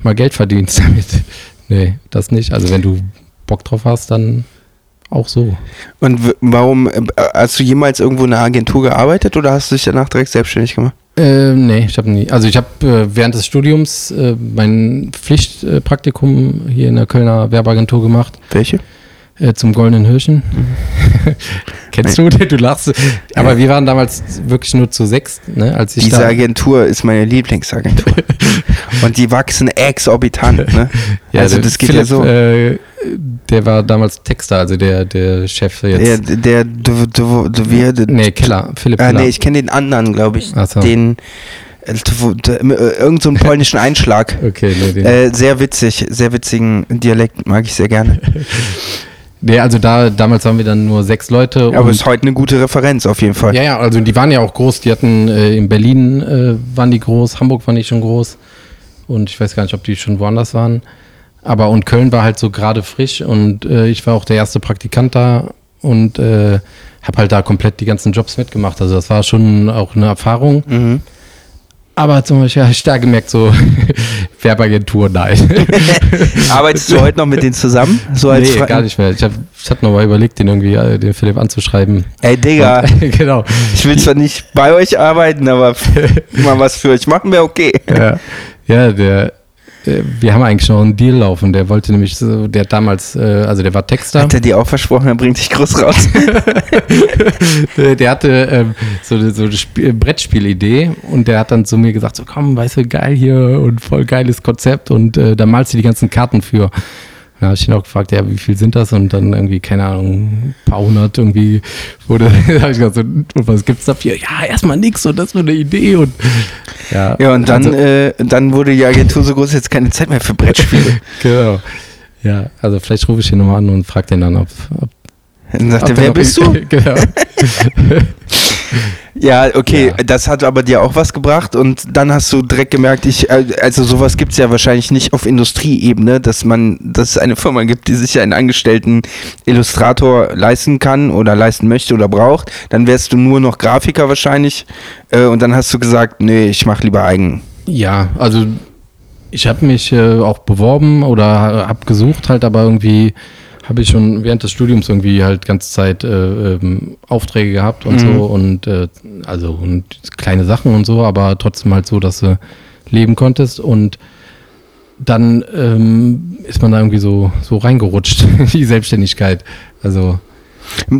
mal Geld verdienst damit. Nee, das nicht. Also wenn du Bock drauf hast, dann auch so. Und warum, äh, hast du jemals irgendwo in einer Agentur gearbeitet oder hast du dich danach direkt selbstständig gemacht? Äh, nee, ich habe nie. Also ich habe äh, während des Studiums äh, mein Pflichtpraktikum hier in der Kölner Werbeagentur gemacht, Welche? Äh, zum Goldenen Hirschen. Kennst du den? Du lachst. Aber Ja. wir waren damals wirklich nur zu sechs, ne, als ich Diese da. Agentur ist meine Lieblingsagentur. Und die wachsen exorbitant, ne? Ja, also der das geht Philipp, ja so. Äh, der war damals Texter, also der, der Chef jetzt. der, du, du, du, wir, nee, Keller, Philipp Ah, Keller. nee, ich kenne den anderen, glaube ich. Ach so. Den, äh, äh, irgend so einen polnischen Einschlag. okay, nee, den. Äh, sehr witzig, sehr witzigen Dialekt, mag ich sehr gerne. Nee, also da, damals waren wir dann nur sechs Leute. Aber und- ist heute eine gute Referenz auf jeden Fall. Ja, ja, also die waren ja auch groß. Die hatten äh, in Berlin äh, waren die groß, Hamburg waren die schon groß und ich weiß gar nicht, ob die schon woanders waren. Aber und Köln war halt so gerade frisch und äh, ich war auch der erste Praktikant da und äh, habe halt da komplett die ganzen Jobs mitgemacht. Also das war schon auch eine Erfahrung. Mhm. Aber zum Beispiel habe ich da gemerkt, so Werbeagentur, nein. Arbeitest du heute noch mit denen zusammen? So als nee, Fra- gar nicht mehr. Ich habe ich hab noch mal überlegt, den irgendwie, äh, den Philipp anzuschreiben. Ey, Digga, Und, genau. ich will zwar nicht bei euch arbeiten, aber mal was für euch machen wäre okay. ja, ja, der, wir haben eigentlich noch einen Deal laufen. Der wollte nämlich, so, der damals, äh, also der war Texter, Hat er dir auch versprochen, er bringt dich groß raus. Äh, der hatte ähm, so eine, so eine Spiel Brettspielidee und der hat dann zu mir gesagt, so komm, weißt du, geil hier und voll geiles Konzept und äh, da malst du die ganzen Karten für. Dann habe ich ihn auch gefragt, ja, wie viel sind das? Und dann irgendwie, keine Ahnung, ein paar hundert irgendwie wurde, da habe ich gesagt, so, und was gibt's dafür? Ja, erstmal nix und das nur eine Idee und ja. Ja, und dann, also, äh, dann wurde die Agentur so groß, jetzt keine Zeit mehr für Brettspiele. Genau. Ja, also vielleicht rufe ich ihn nochmal an und frage den dann, ob, ob Dann sagt er, wer bist du? genau. Ja, okay, Ja. das hat aber dir auch was gebracht und dann hast du direkt gemerkt, ich, äh, also sowas gibt's ja wahrscheinlich nicht auf Industrieebene, dass man, dass es eine Firma gibt, die sich einen angestellten Illustrator leisten kann oder leisten möchte oder braucht. Dann wärst du nur noch Grafiker wahrscheinlich äh, und dann hast du gesagt, nee, ich mache lieber eigen. Ja, also ich habe mich äh, auch beworben oder habe gesucht halt, aber irgendwie habe ich schon während des Studiums irgendwie halt ganze Zeit äh, ähm, Aufträge gehabt und Mhm. so und äh, also und kleine Sachen und so, aber trotzdem halt so, dass du leben konntest und dann ähm, ist man da irgendwie so so reingerutscht in die Selbstständigkeit. Also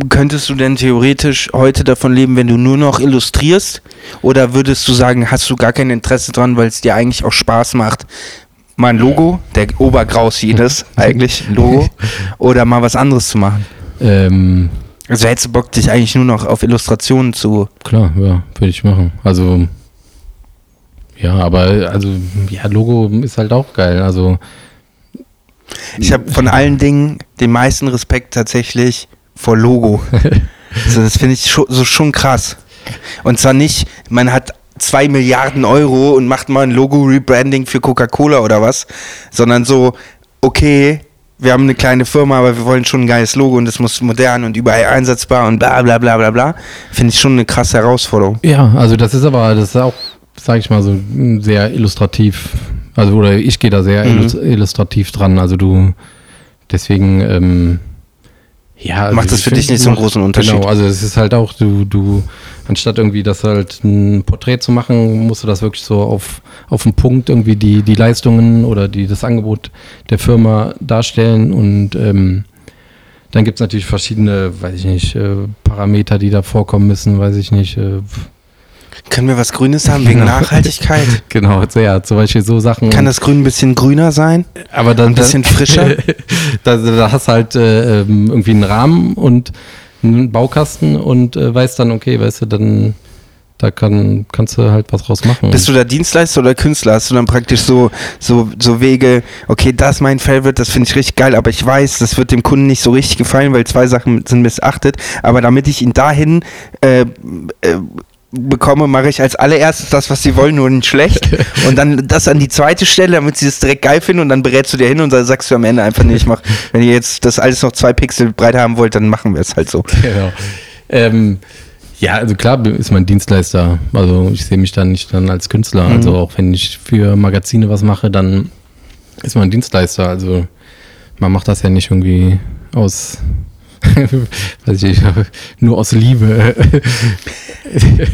Könntest du denn theoretisch heute davon leben, wenn du nur noch illustrierst? Oder würdest du sagen, hast du gar kein Interesse dran, weil es dir eigentlich auch Spaß macht, mal ein Logo, der Obergraus jedes eigentlich, Logo, oder mal was anderes zu machen? ähm, Also hättest du Bock, dich eigentlich nur noch auf Illustrationen zu... Klar, ja, würde ich machen. Also, ja, aber, also, ja, Logo ist halt auch geil. Also, Ich habe von allen Dingen den meisten Respekt tatsächlich vor Logo. also das finde ich schon, so schon krass. Und zwar nicht, man hat zwei Milliarden Euro und macht mal ein Logo-Rebranding für Coca-Cola oder was, sondern so, okay, wir haben eine kleine Firma, aber wir wollen schon ein geiles Logo und das muss modern und überall einsetzbar und bla bla bla bla bla. Finde ich schon eine krasse Herausforderung. ja, also, das ist aber, das ist auch, sage ich mal so, sehr illustrativ. Also, oder ich gehe da sehr Mhm. illus- illustrativ dran. Also, du, deswegen, ähm, ja. also Macht das für dich nicht so einen großen Unterschied? Genau, also, es ist halt auch, du, du anstatt irgendwie das halt ein Porträt zu machen, musst du das wirklich so auf, auf den Punkt irgendwie die, die Leistungen oder die, das Angebot der Firma darstellen und ähm, dann gibt es natürlich verschiedene, weiß ich nicht, äh, Parameter, die da vorkommen müssen, weiß ich nicht. Äh, Können wir was Grünes haben wegen Genau. Nachhaltigkeit? genau, also ja, zum Beispiel so Sachen. Kann das Grün ein bisschen grüner sein? aber dann ein bisschen frischer? da, da hast du halt äh, ähm, irgendwie einen Rahmen und einen Baukasten und äh, weißt dann, okay, weißt du, dann da kann, kannst du halt was draus machen. Bist du da Dienstleister oder Künstler? Hast du dann praktisch so, so, so Wege, okay, das ist mein Favorite, das finde ich richtig geil, aber ich weiß, das wird dem Kunden nicht so richtig gefallen, weil zwei Sachen sind missachtet. Aber damit ich ihn dahin äh, äh, bekomme, mache ich als allererstes das, was sie wollen, nur nicht schlecht. Und dann das an die zweite Stelle, damit sie das direkt geil finden und dann berätst du dir hin und dann sagst du am Ende einfach, nee, ich mach, wenn ihr jetzt das alles noch zwei Pixel breit haben wollt, dann machen wir es halt so. genau. Ähm, ja, also klar ist man Dienstleister. Also ich sehe mich dann nicht dann als Künstler. Mhm. Also auch wenn ich für Magazine was mache, dann ist man Dienstleister. Also man macht das ja nicht irgendwie aus, weiß ich nur aus Liebe.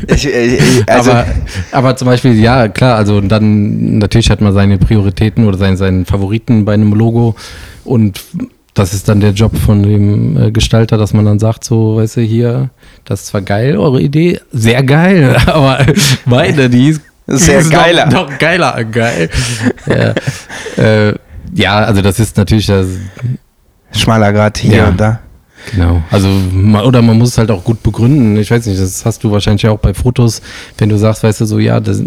Ich, ich- also, aber, aber zum Beispiel, ja, klar, also dann natürlich hat man seine Prioritäten oder seinen, seinen Favoriten bei einem Logo und das ist dann der Job von dem äh, Gestalter, dass man dann sagt, so, weißt du, hier, das ist zwar geil, eure Idee, sehr geil, aber meine, die ist Sehr geiler. Noch, noch geiler, geil. ja. Äh, ja, also das ist natürlich das, schmaler Grad hier Ja. und da. Genau. Also oder man muss es halt auch gut begründen. Ich weiß nicht, das hast du wahrscheinlich auch bei Fotos, wenn du sagst, weißt du so, ja, das,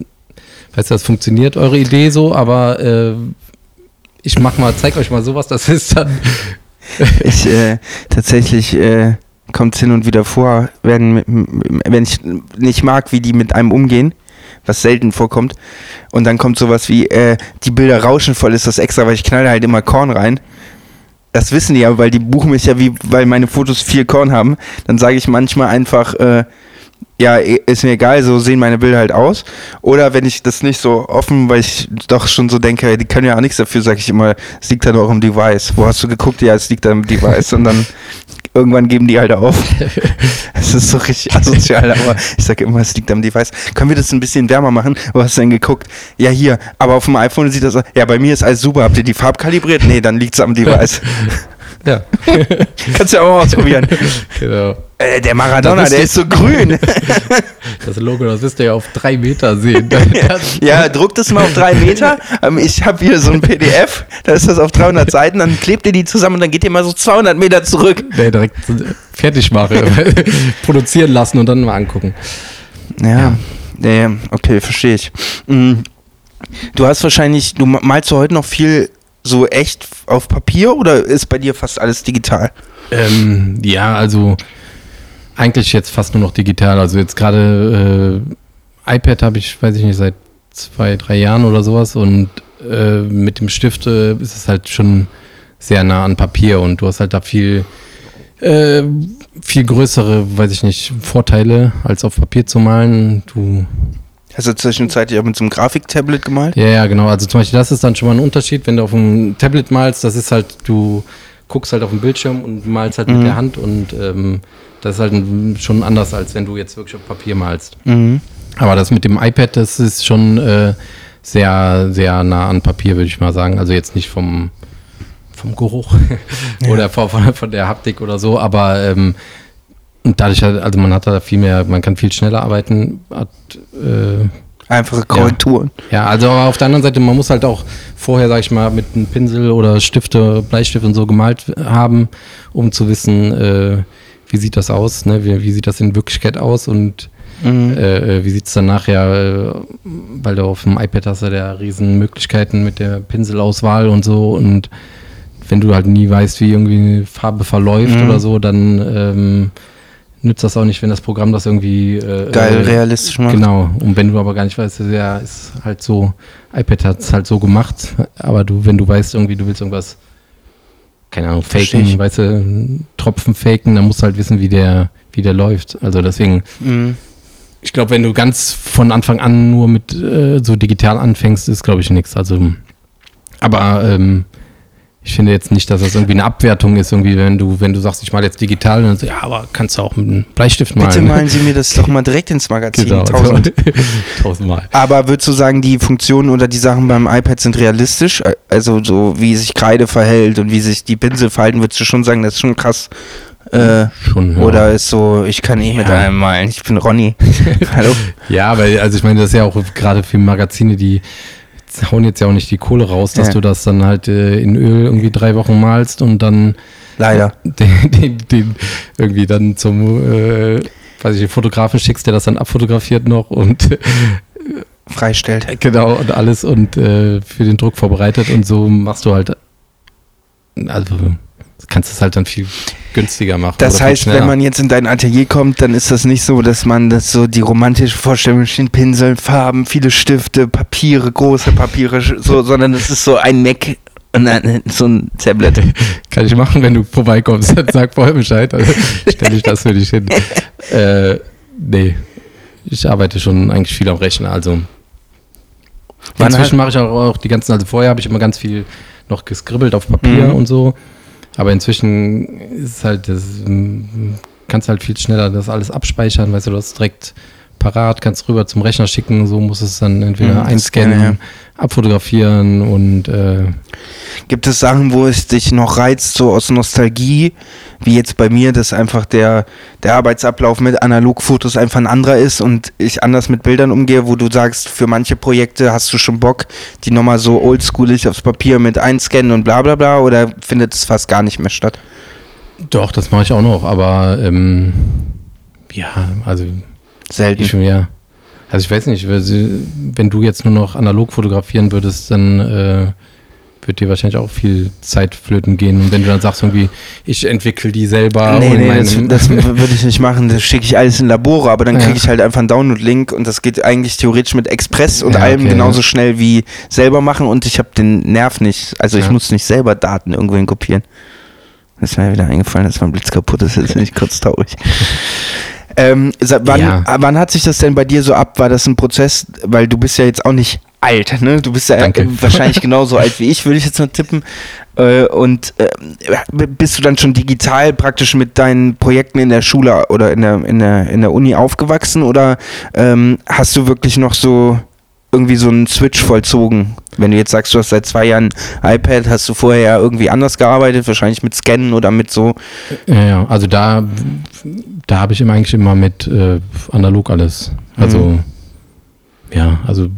weißt du, das funktioniert eure Idee so, aber äh, ich mach mal, zeig euch mal sowas, das ist dann. Ich äh, tatsächlich äh, kommt es hin und wieder vor, wenn, wenn ich nicht mag, wie die mit einem umgehen, was selten vorkommt. Und dann kommt sowas wie, äh, die Bilder rauschen voll, ist das extra, weil ich knalle halt immer Korn rein. Das wissen die ja, weil die buchen mich ja, wie, weil meine Fotos viel Korn haben. Dann sage ich manchmal einfach, äh, ja, ist mir egal, so sehen meine Bilder halt aus. Oder wenn ich das nicht so offen, weil ich doch schon so denke, die können ja auch nichts dafür, sage ich immer, es liegt dann auch am Device. Wo hast du geguckt? Ja, es liegt am Device. Und dann irgendwann geben die halt auf. Es ist so richtig asozial, aber ich sage immer, es liegt am Device. Können wir das ein bisschen wärmer machen? Wo hast du denn geguckt? Ja, hier, aber auf dem iPhone sieht das, ja, bei mir ist alles super. Habt ihr die Farb kalibriert? Nee, dann liegt es am Device. Ja. Kannst du ja auch mal ausprobieren. genau. Äh, der Maradona, der ist so grün. Das Logo, das wirst du ja auf drei Meter sehen. Ja, druckt es mal auf drei Meter. Ähm, ich habe hier so ein PDF, da ist das auf 300 Seiten, dann klebt ihr die zusammen und dann geht ihr mal so 200 Meter zurück. Nee, direkt fertig mache, produzieren lassen und dann mal angucken. Ja, nee, okay, verstehe ich. Mm, Du hast wahrscheinlich, du ma- malst du heute noch viel so echt auf Papier oder ist bei dir fast alles digital? Ähm, ja, also eigentlich jetzt fast nur noch digital. Also jetzt gerade äh, iPad habe ich, weiß ich nicht, seit zwei, drei Jahren oder sowas und äh, mit dem Stift äh, ist es halt schon sehr nah an Papier und du hast halt da viel äh, viel größere, weiß ich nicht, Vorteile als auf Papier zu malen. Du Hast du zwischenzeitlich auch mit so einem Grafiktablet gemalt? Ja, ja, genau. Also zum Beispiel, das ist dann schon mal ein Unterschied, wenn du auf einem Tablet malst, das ist halt, du guckst halt auf den Bildschirm und malst halt Mhm. mit der Hand und ähm, das ist halt schon anders, als wenn du jetzt wirklich auf Papier malst. Mhm. Aber das mit dem iPad, das ist schon äh, sehr, sehr nah an Papier, würde ich mal sagen. Also jetzt nicht vom, vom Geruch oder von, von, von der Haptik oder so, aber ähm, und dadurch, halt, also man hat da viel mehr, man kann viel schneller arbeiten, hat äh, Einfache Korrekturen. ja, also aber auf der anderen Seite, man muss halt auch vorher, sag ich mal, mit einem Pinsel oder Stifte, Bleistift und so gemalt haben, um zu wissen, äh, wie sieht das aus, ne? wie, wie sieht das in Wirklichkeit aus und Mhm. äh, äh, wie sieht es dann nachher, äh, weil du auf dem iPad hast ja der riesen Möglichkeiten mit der Pinselauswahl und so und wenn du halt nie weißt, wie irgendwie eine Farbe verläuft Mhm. oder so, dann ähm, nützt das auch nicht, wenn das Programm das irgendwie äh, Geil, äh, realistisch macht. Genau, und wenn du aber gar nicht weißt, ja, ist halt so, iPad hat es halt so gemacht, aber du, wenn du weißt, irgendwie, du willst irgendwas, keine Ahnung, faken, weißt du, Tropfen faken, dann musst du halt wissen, wie der, wie der läuft. Also deswegen, Mhm. ich glaube, wenn du ganz von Anfang an nur mit äh, so digital anfängst, ist, glaube ich, nichts. Also, aber ähm, ich finde jetzt nicht, dass das irgendwie eine Abwertung ist, irgendwie, wenn du, wenn du sagst, ich male jetzt digital, dann so, ja, aber kannst du auch mit einem Bleistift malen. Bitte malen Sie mir das doch mal direkt ins Magazin. Genau, Tausend. tausendmal. Aber würdest du sagen, die Funktionen oder die Sachen beim iPad sind realistisch? Also so wie sich Kreide verhält und wie sich die Pinsel verhalten, würdest du schon sagen, das ist schon krass. Äh, Schon, ja. Oder ist so, ich kann eh mit Ja. einem malen, ich bin Ronny. Hallo? Ja, weil, also ich meine, das ist ja auch gerade für Magazine, die hauen jetzt ja auch nicht die Kohle raus, dass Ja. du das dann halt äh, in Öl irgendwie drei Wochen malst und dann Leider. den, den, den irgendwie dann zum äh, weiß ich, den Fotografen schickst, der das dann abfotografiert noch und äh, Freistellt. genau und alles und äh, für den Druck vorbereitet und so machst du halt also kannst du es halt dann viel günstiger machen. Das heißt, wenn man jetzt in dein Atelier kommt, dann ist das nicht so, dass man das so die romantische Vorstellung stehen, Pinsel, Farben, viele Stifte, Papiere, große Papiere, so, sondern es ist so ein Mac und dann so ein Tablet. Kann ich machen, wenn du vorbeikommst. Dann sag vorher Bescheid. Also stelle ich das für dich hin. Äh, nee. Ich arbeite schon eigentlich viel am Rechner. Also inzwischen mache ich auch, auch die ganzen, also vorher habe ich immer ganz viel noch geskribbelt auf Papier Mhm. und so. Aber inzwischen ist halt, das kannst halt viel schneller das alles abspeichern, weißt du, du hast direkt parat, kannst rüber zum Rechner schicken, so muss es dann entweder Mhm, das einscannen, gerne, abfotografieren und äh, Gibt es Sachen, wo es dich noch reizt, so aus Nostalgie, wie jetzt bei mir, dass einfach der, der Arbeitsablauf mit Analogfotos einfach ein anderer ist und ich anders mit Bildern umgehe, wo du sagst, für manche Projekte hast du schon Bock, die nochmal so oldschoolig aufs Papier mit einscannen und bla bla bla, oder findet es fast gar nicht mehr statt? Doch, das mache ich auch noch, aber ähm, ja, also Selten. ich schon ja. Also ich weiß nicht, wenn du jetzt nur noch analog fotografieren würdest, dann äh, wird dir wahrscheinlich auch viel Zeit flöten gehen. Und wenn du dann sagst irgendwie, ich entwickle die selber Nee, nee, das, das würde ich nicht machen. Das schicke ich alles in Labore, aber dann Ja. kriege ich halt einfach einen Download-Link und das geht eigentlich theoretisch mit Express und Ja, allem okay, genauso ja. schnell wie selber machen und ich habe den Nerv nicht. Also ich muss nicht selber Daten irgendwohin kopieren. Das ist mir wieder eingefallen, dass mein Blitz kaputt ist. Jetzt bin ich kurz traurig. Ähm, wann, Ja. äh, wann hat sich das denn bei dir so ab? War das ein Prozess? Weil du bist ja jetzt auch nicht alt, ne? Du bist ja Danke. wahrscheinlich genauso alt wie ich, würde ich jetzt mal tippen. Äh, und äh, bist du dann schon digital praktisch mit deinen Projekten in der Schule oder in der, in der, in der Uni aufgewachsen oder ähm, hast du wirklich noch so irgendwie so einen Switch vollzogen? Wenn du jetzt sagst, du hast seit zwei Jahren iPad, hast du vorher ja irgendwie anders gearbeitet, wahrscheinlich mit Scannen oder mit so. ja, ja, also da, da habe ich immer eigentlich immer mit äh, analog alles. Also Mhm. ja, also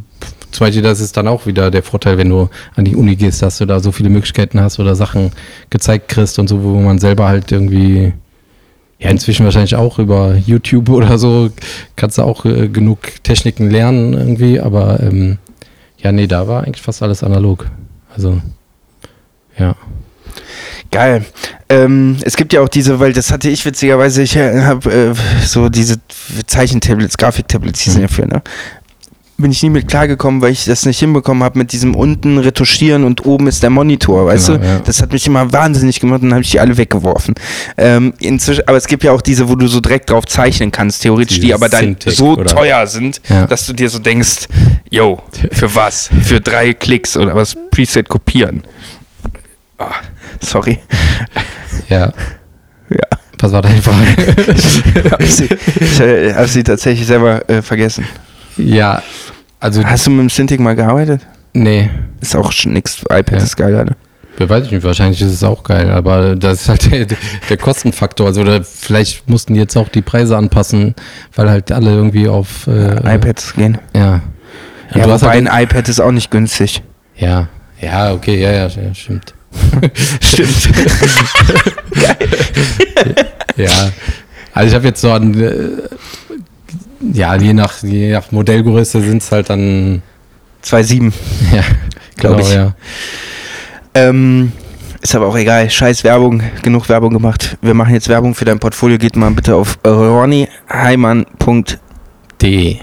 zum Beispiel, das ist dann auch wieder der Vorteil, wenn du an die Uni gehst, dass du da so viele Möglichkeiten hast oder Sachen gezeigt kriegst und so, wo man selber halt irgendwie, ja, inzwischen wahrscheinlich auch über YouTube oder so, kannst du auch äh, genug Techniken lernen irgendwie, aber ähm, ja, nee, da war eigentlich fast alles analog. Also, ja. Geil. Ähm, es gibt ja auch diese, weil das hatte ich witzigerweise, ich habe äh, so diese Zeichentablets, Grafiktablets hießen Mhm. ja für, ne? Bin ich nie mit klargekommen, weil ich das nicht hinbekommen habe mit diesem unten retuschieren und oben ist der Monitor, weißt Genau, du? ja. Das hat mich immer wahnsinnig gemacht und dann habe ich die alle weggeworfen. Ähm, inzwischen, aber es gibt ja auch diese, wo du so direkt drauf zeichnen kannst, theoretisch, die Dieses aber dann so oder- teuer sind, Ja. dass du dir so denkst, yo, für was? Für drei Klicks oder was? Preset kopieren. Ah, sorry. Ja. Ja. Was war deine Frage? hab sie, ich äh, habe sie tatsächlich selber äh, vergessen. Ja, also, Hast du mit dem Cintiq mal gearbeitet? nee. Ist auch schon nix. iPad Ja. ist geil, Alter. Ja, Weiß ich nicht, wahrscheinlich ist es auch geil, aber das ist halt der, der Kostenfaktor. Also oder vielleicht mussten die jetzt auch die Preise anpassen, weil halt alle irgendwie auf äh, iPads gehen. Ja. Ja, du hast wobei halt, ein iPad ist auch nicht günstig. ja, ja, okay, ja, ja, ja stimmt. Stimmt. Ja. Also ich habe jetzt so an, äh, ja, je nach, je nach Modellgröße sind es halt dann, 2,7. ja, Glaub genau, ich. ja. Ähm, ist aber auch egal. Scheiß Werbung. Genug Werbung gemacht. Wir machen jetzt Werbung für dein Portfolio. Geht mal bitte auf ronnyheimann.de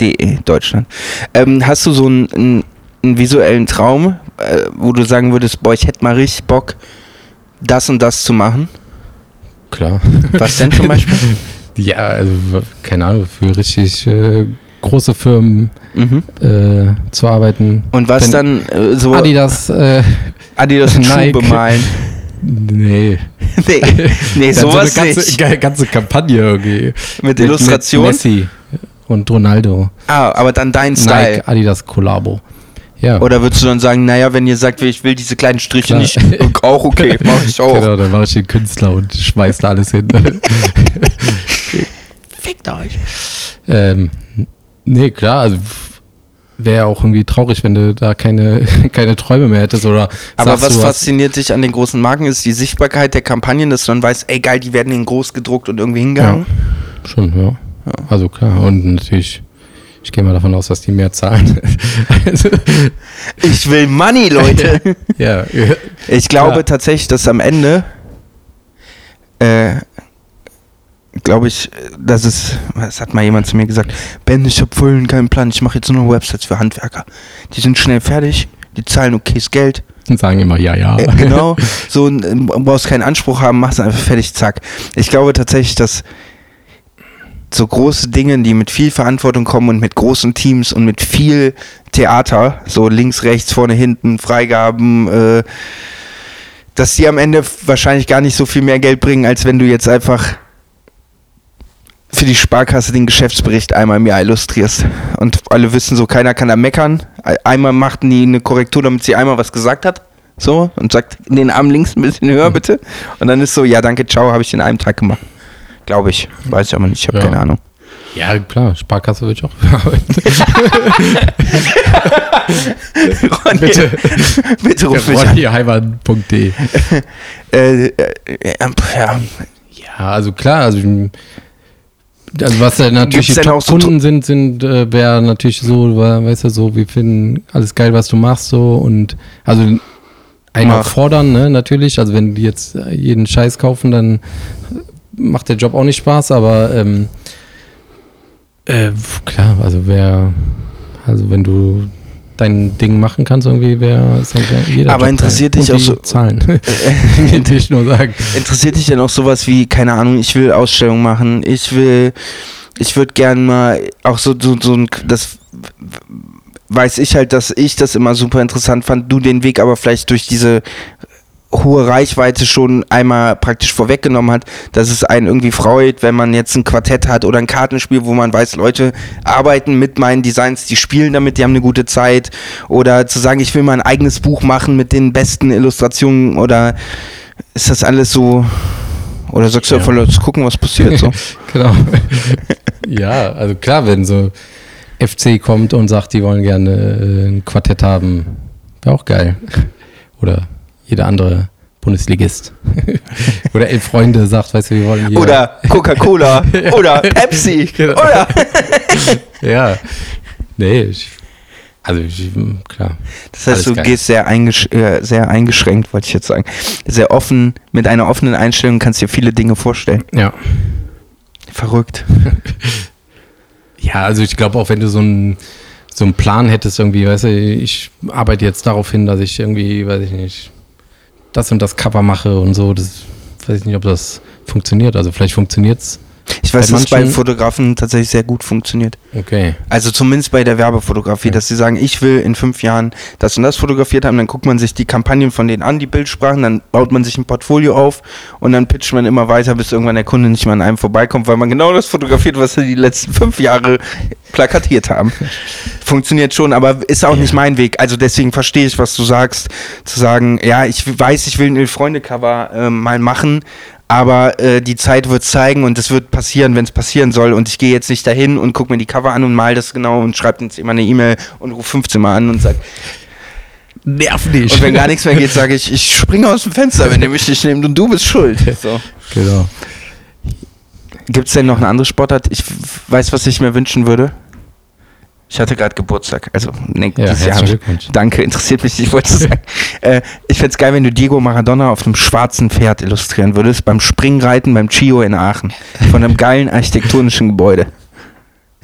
D. Deutschland. Ähm, hast du so einen, einen, einen visuellen Traum, äh, wo du sagen würdest, boah, ich hätte mal richtig Bock, das und das zu machen? Klar. Was denn zum Beispiel? Ja, also keine Ahnung, für richtig äh, große Firmen mhm. äh, zu arbeiten. Und was Wenn dann äh, so. Adidas, äh, Adidas Schuh Nike. bemalen. Nee. nee, nee sowas so eine ganze, nicht. ganze Kampagne irgendwie. Mit Illustration? Mit Messi und Ronaldo. Ah, aber dann dein Style. Nike, Adidas Kollabo. Ja. Oder würdest du dann sagen, naja, wenn ihr sagt, ich will diese kleinen Striche Klar. nicht, auch okay, mach ich auch. Genau, dann mache ich den Künstler und schmeiß da alles hin. Fickt euch. ähm, nee, klar, also wäre auch irgendwie traurig, wenn du da keine, keine Träume mehr hättest oder Aber was fasziniert dich an den großen Marken ist die Sichtbarkeit der Kampagnen, dass du dann weißt, ey geil, die werden in groß gedruckt und irgendwie hingehangen. Schon, ja. Also klar, und natürlich, ich gehe mal davon aus, dass die mehr zahlen. also, Ich will Money, Leute. ja, Ich glaube Klar. tatsächlich, dass am Ende, äh, glaube ich, dass es, das hat mal jemand zu mir gesagt, Ben, ich habe voll keinen Plan, ich mache jetzt nur noch Websites für Handwerker. Die sind schnell fertig, die zahlen okayes Geld. und sagen immer ja, ja. Äh, genau, so du brauchst keinen Anspruch haben, machst einfach fertig, zack. Ich glaube tatsächlich, dass so große Dinge, die mit viel Verantwortung kommen und mit großen Teams und mit viel Theater, so links, rechts, vorne, hinten, Freigaben, äh, dass die am Ende wahrscheinlich gar nicht so viel mehr Geld bringen, als wenn du jetzt einfach für die Sparkasse den Geschäftsbericht einmal im Jahr illustrierst. Und alle wissen so, keiner kann da meckern. Einmal machten die eine Korrektur, damit sie einmal was gesagt hat. So, und sagt den Arm links ein bisschen höher, bitte. Und dann ist so, ja, danke, ciao, habe ich in einem Tag gemacht. Glaube ich. Weiß ich aber nicht, ich habe Ja. keine Ahnung. Ja, klar, Sparkasse will ich auch. Ronny, Bitte. bitte ruf mich an. Äh, äh, äh, ja, Ja, also klar, also, also was da natürlich auch so Top-Kunden sind, sind äh, wäre natürlich so, weißt du, so, wir finden alles geil, was du machst, so und also einen fordern, ne, natürlich. Also wenn die jetzt jeden Scheiß kaufen, dann macht der Job auch nicht Spaß, aber ähm, äh, klar, also wer, also wenn du dein Ding machen kannst, irgendwie wäre ist dann jeder Aber Job interessiert dich auch so- Zahlen. Ich nur sagen. Interessiert dich denn auch sowas wie, keine Ahnung, ich will Ausstellungen machen, ich will, ich würde gern mal auch so, so, so ein, das weiß ich halt, dass ich das immer super interessant fand, du den Weg aber vielleicht durch diese hohe Reichweite schon einmal praktisch vorweggenommen hat, dass es einen irgendwie freut, wenn man jetzt ein Quartett hat oder ein Kartenspiel, wo man weiß, Leute arbeiten mit meinen Designs, die spielen damit, die haben eine gute Zeit oder zu sagen, ich will mal ein eigenes Buch machen mit den besten Illustrationen oder ist das alles so oder sagst du Ja. einfach, let's gucken, was passiert so? Genau. ja, also klar, wenn so FC kommt und sagt, die wollen gerne äh, ein Quartett haben, wäre auch geil. Oder jeder andere Bundesligist. oder elf Freunde sagt, weißt du, wir wollen hier. Oder Coca-Cola oder Pepsi Genau. oder Ja. Nee, ich, also ich, klar. Das heißt, du geil. gehst sehr, eingesch äh, sehr eingeschränkt, wollte ich jetzt sagen. Sehr offen, mit einer offenen Einstellung kannst dir viele Dinge vorstellen. Ja. Verrückt. Ja, also ich glaube auch, wenn du so einen so einen Plan hättest irgendwie, weißt du, ich arbeite jetzt darauf hin, dass ich irgendwie, weiß ich nicht, das und das Cover mache und so, das weiß ich nicht, ob das funktioniert. Also vielleicht funktioniert's. Ich weiß, dass es bei Fotografen tatsächlich sehr gut funktioniert. Okay. Also zumindest bei der Werbefotografie, dass sie sagen, ich will in fünf Jahren das und das fotografiert haben, dann guckt man sich die Kampagnen von denen an, die Bildsprachen, dann baut man sich ein Portfolio auf und dann pitcht man immer weiter, bis irgendwann der Kunde nicht mehr an einem vorbeikommt, weil man genau das fotografiert, was sie die letzten fünf Jahre plakatiert haben. Funktioniert schon, aber ist auch nicht mein Weg. Also deswegen verstehe ich, was du sagst, zu sagen, ja, ich weiß, ich will ein Freunde-Cover äh, mal machen, aber äh, die Zeit wird zeigen und es wird passieren, wenn es passieren soll. Und ich gehe jetzt nicht dahin und gucke mir die Cover an und mal das genau und schreibe uns immer eine E-Mail und rufe 15 Mal an und sag, Nerv nicht. und wenn gar nichts mehr geht, sage ich, ich springe aus dem Fenster, wenn ihr mich nicht nehmt und du bist schuld. So. Genau. Gibt es denn noch eine andere Sportart? Ich weiß, was ich mir wünschen würde. Ich hatte gerade Geburtstag. Also, nee, Ja, dieses Jahr. Danke, interessiert mich nicht, wollte sagen. äh, ich fände es geil, wenn du Diego Maradona auf einem schwarzen Pferd illustrieren würdest, beim Springreiten beim Chio in Aachen. Von einem geilen architektonischen Gebäude.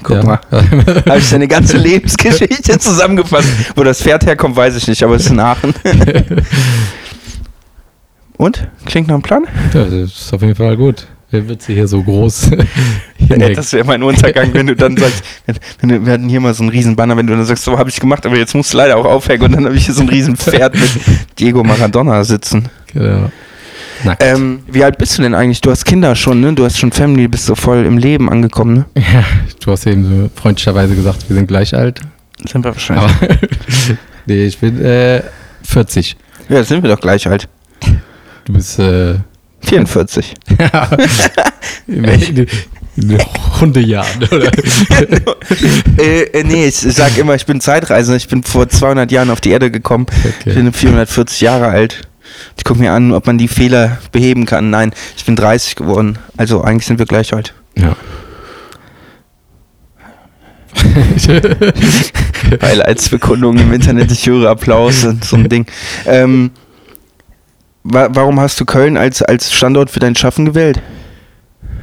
Guck ja. mal. Habe ich seine ganze Lebensgeschichte zusammengefasst. Wo das Pferd herkommt, weiß ich nicht, aber es ist in Aachen. Und? Klingt nach einem Plan? ja, das ist auf jeden Fall gut. Wer wird sie hier so groß? Ja, das wäre mein Untergang, wenn du dann sagst, wenn, wenn wir hatten hier mal so einen riesen Banner, wenn du dann sagst, so habe ich gemacht, aber jetzt musst du leider auch aufhängen und dann habe ich hier so ein riesen Pferd mit Diego Maradona sitzen. genau. Ähm, wie alt bist du denn eigentlich? Du hast Kinder schon, ne? Du hast schon Family, bist so voll im Leben angekommen, ne? ja, du hast eben so freundlicherweise gesagt, wir sind gleich alt. Sind wir wahrscheinlich. Aber nee, ich bin äh, 40. ja, sind wir doch gleich alt. Du bist äh, 44. in, in, in Hundejahren, oder? äh, äh, nee, ich sag immer, ich bin Zeitreisender. Ich bin vor 200 Jahren auf die Erde gekommen. Ich bin 440 Jahre alt. Ich gucke mir an, ob man die Fehler beheben kann. Nein, ich bin 30 geworden. Also eigentlich sind wir gleich alt. Ja. Weil als Bekundung im Internet, ich höre Applaus und so ein Ding. Ähm, wa warum hast du Köln als, als Standort für dein Schaffen gewählt?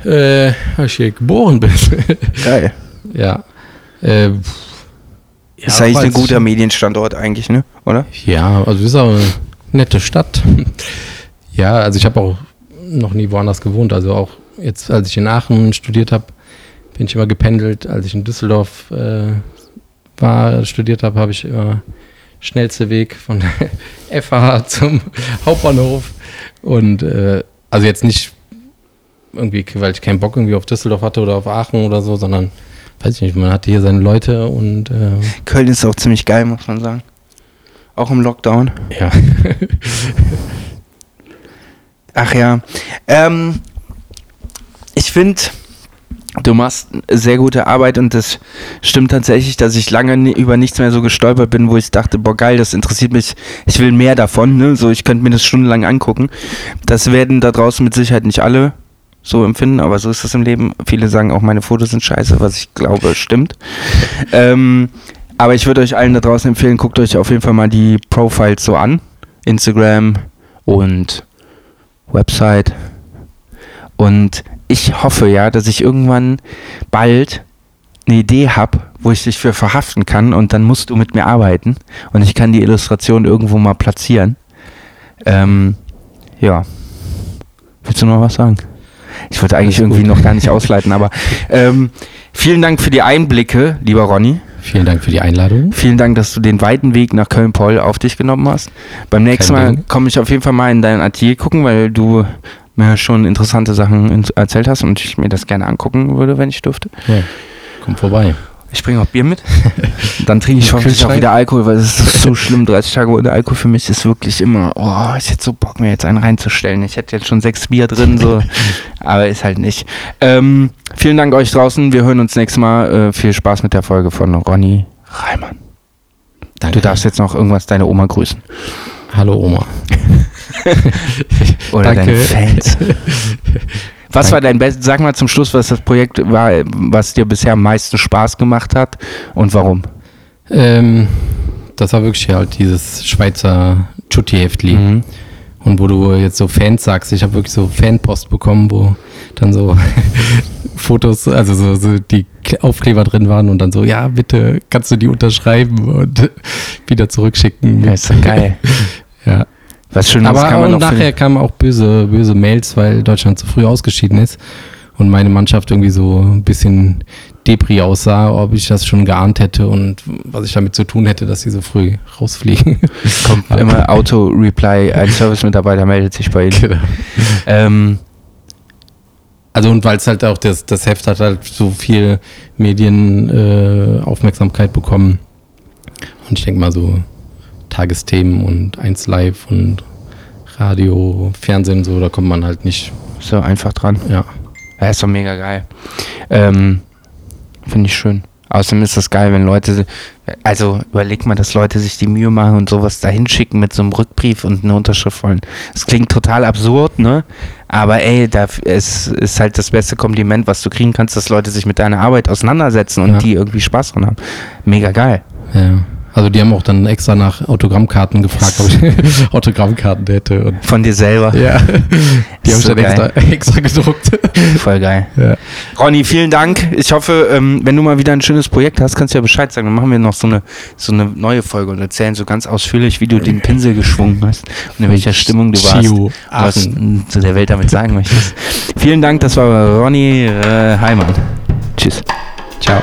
äh, weil ich hier geboren bin. Geil. ja. Äh, ja, ist eigentlich ein guter Medienstandort eigentlich, ne? Oder? Ja, also ist auch eine nette Stadt. ja, also ich habe auch noch nie woanders gewohnt. Also auch jetzt, als ich in Aachen studiert habe, bin ich immer gependelt. Als ich in Düsseldorf äh, war, studiert habe, habe ich immer schnellste Weg von der FH zum Hauptbahnhof. Und äh, also jetzt nicht irgendwie, weil ich keinen Bock irgendwie auf Düsseldorf hatte oder auf Aachen oder so, sondern weiß ich nicht, man hatte hier seine Leute und äh, Köln ist auch ziemlich geil, muss man sagen. Auch im Lockdown. ja. Ach ja. Ähm, ich finde, du machst sehr gute Arbeit und das stimmt tatsächlich, dass ich lange über nichts mehr so gestolpert bin, wo ich dachte, boah geil, das interessiert mich, ich will mehr davon, ne? So, ich könnte mir das stundenlang angucken. Das werden da draußen mit Sicherheit nicht alle so empfinden, aber so ist das im Leben. Viele sagen auch, meine Fotos sind scheiße, was ich glaube, stimmt. ähm, aber ich würde euch allen da draußen empfehlen, guckt euch auf jeden Fall mal die Profiles so an. Instagram und Website. Und ich hoffe ja, dass ich irgendwann bald eine Idee habe, wo ich dich für verhaften kann und dann musst du mit mir arbeiten und ich kann die Illustration irgendwo mal platzieren. Ähm, ja. Willst du noch was sagen? Ich wollte eigentlich irgendwie noch gar nicht ausleiten, aber ähm, vielen Dank für die Einblicke, lieber Ronny. Vielen Dank für die Einladung. Vielen Dank, dass du den weiten Weg nach Köln-Poll auf dich genommen hast. Beim nächsten Kein Mal komme ich auf jeden Fall mal in dein Atelier gucken, weil du mir schon interessante Sachen erzählt hast und ich mir das gerne angucken würde, wenn ich dürfte. Ja, komm vorbei. Ich bringe auch Bier mit. Dann trinke ich hoffentlich auch wieder Alkohol, weil es ist so schlimm. 30 Tage ohne Alkohol für mich ist wirklich immer, oh, ich hätte so Bock, mir jetzt einen reinzustellen. Ich hätte jetzt schon sechs Bier drin, so, aber ist halt nicht. Ähm, vielen Dank euch draußen. Wir hören uns nächstes Mal. Äh, viel Spaß mit der Folge von Ronny Reimann. Danke. Du darfst jetzt noch irgendwas deine Oma grüßen. Hallo Oma. Oder Danke. deine Fans. Was war dein Bestes? Sag mal zum Schluss, was das Projekt war, was dir bisher am meisten Spaß gemacht hat und warum. Ähm, das war wirklich halt dieses Schweizer Chutti-Heftli. Mhm. Und wo du jetzt so Fans sagst, ich habe wirklich so Fanpost bekommen, wo dann so Fotos, also so, so die Aufkleber drin waren und dann so, ja, bitte kannst du die unterschreiben und wieder zurückschicken. Ja, ist doch geil. Ja. Was Schönes Aber kann man noch nachher kamen auch böse, böse Mails, weil Deutschland zu früh ausgeschieden ist und meine Mannschaft irgendwie so ein bisschen Depri aussah, ob ich das schon geahnt hätte und was ich damit zu tun hätte, dass sie so früh rausfliegen. Kommt immer Auto-Reply, ein Service-Mitarbeiter meldet sich bei Ihnen. Genau. Ähm, Also und weil es halt auch das, das Heft hat halt so viel Medienaufmerksamkeit äh, Aufmerksamkeit bekommen. Und ich denke mal so Tagesthemen und 1 Live und Radio, Fernsehen, so, da kommt man halt nicht. so einfach dran. Ja. Ja, ist doch mega geil. Ähm, Finde ich schön. Außerdem ist das geil, wenn Leute, also überleg mal, dass Leute sich die Mühe machen und sowas dahin schicken mit so einem Rückbrief und eine Unterschrift wollen. Das klingt total absurd, ne? Aber ey, da, es ist halt das beste Kompliment, was du kriegen kannst, dass Leute sich mit deiner Arbeit auseinandersetzen und Ja. die irgendwie Spaß dran haben. Mega geil. Ja. Also die haben auch dann extra nach Autogrammkarten gefragt, ob ich Autogrammkarten hätte. Und Von dir selber. ja, die habe ich So dann extra, extra gedruckt. Voll geil. Ja. Ronny, vielen Dank. Ich hoffe, ähm, wenn du mal wieder ein schönes Projekt hast, kannst du ja Bescheid sagen. Dann machen wir noch so eine, so eine neue Folge und erzählen so ganz ausführlich, wie du den Pinsel geschwungen hast und in welcher Stimmung du warst. Chio, was du der Welt damit sagen möchtest. Vielen Dank, das war Ronny äh, Heimann. Tschüss. Ciao.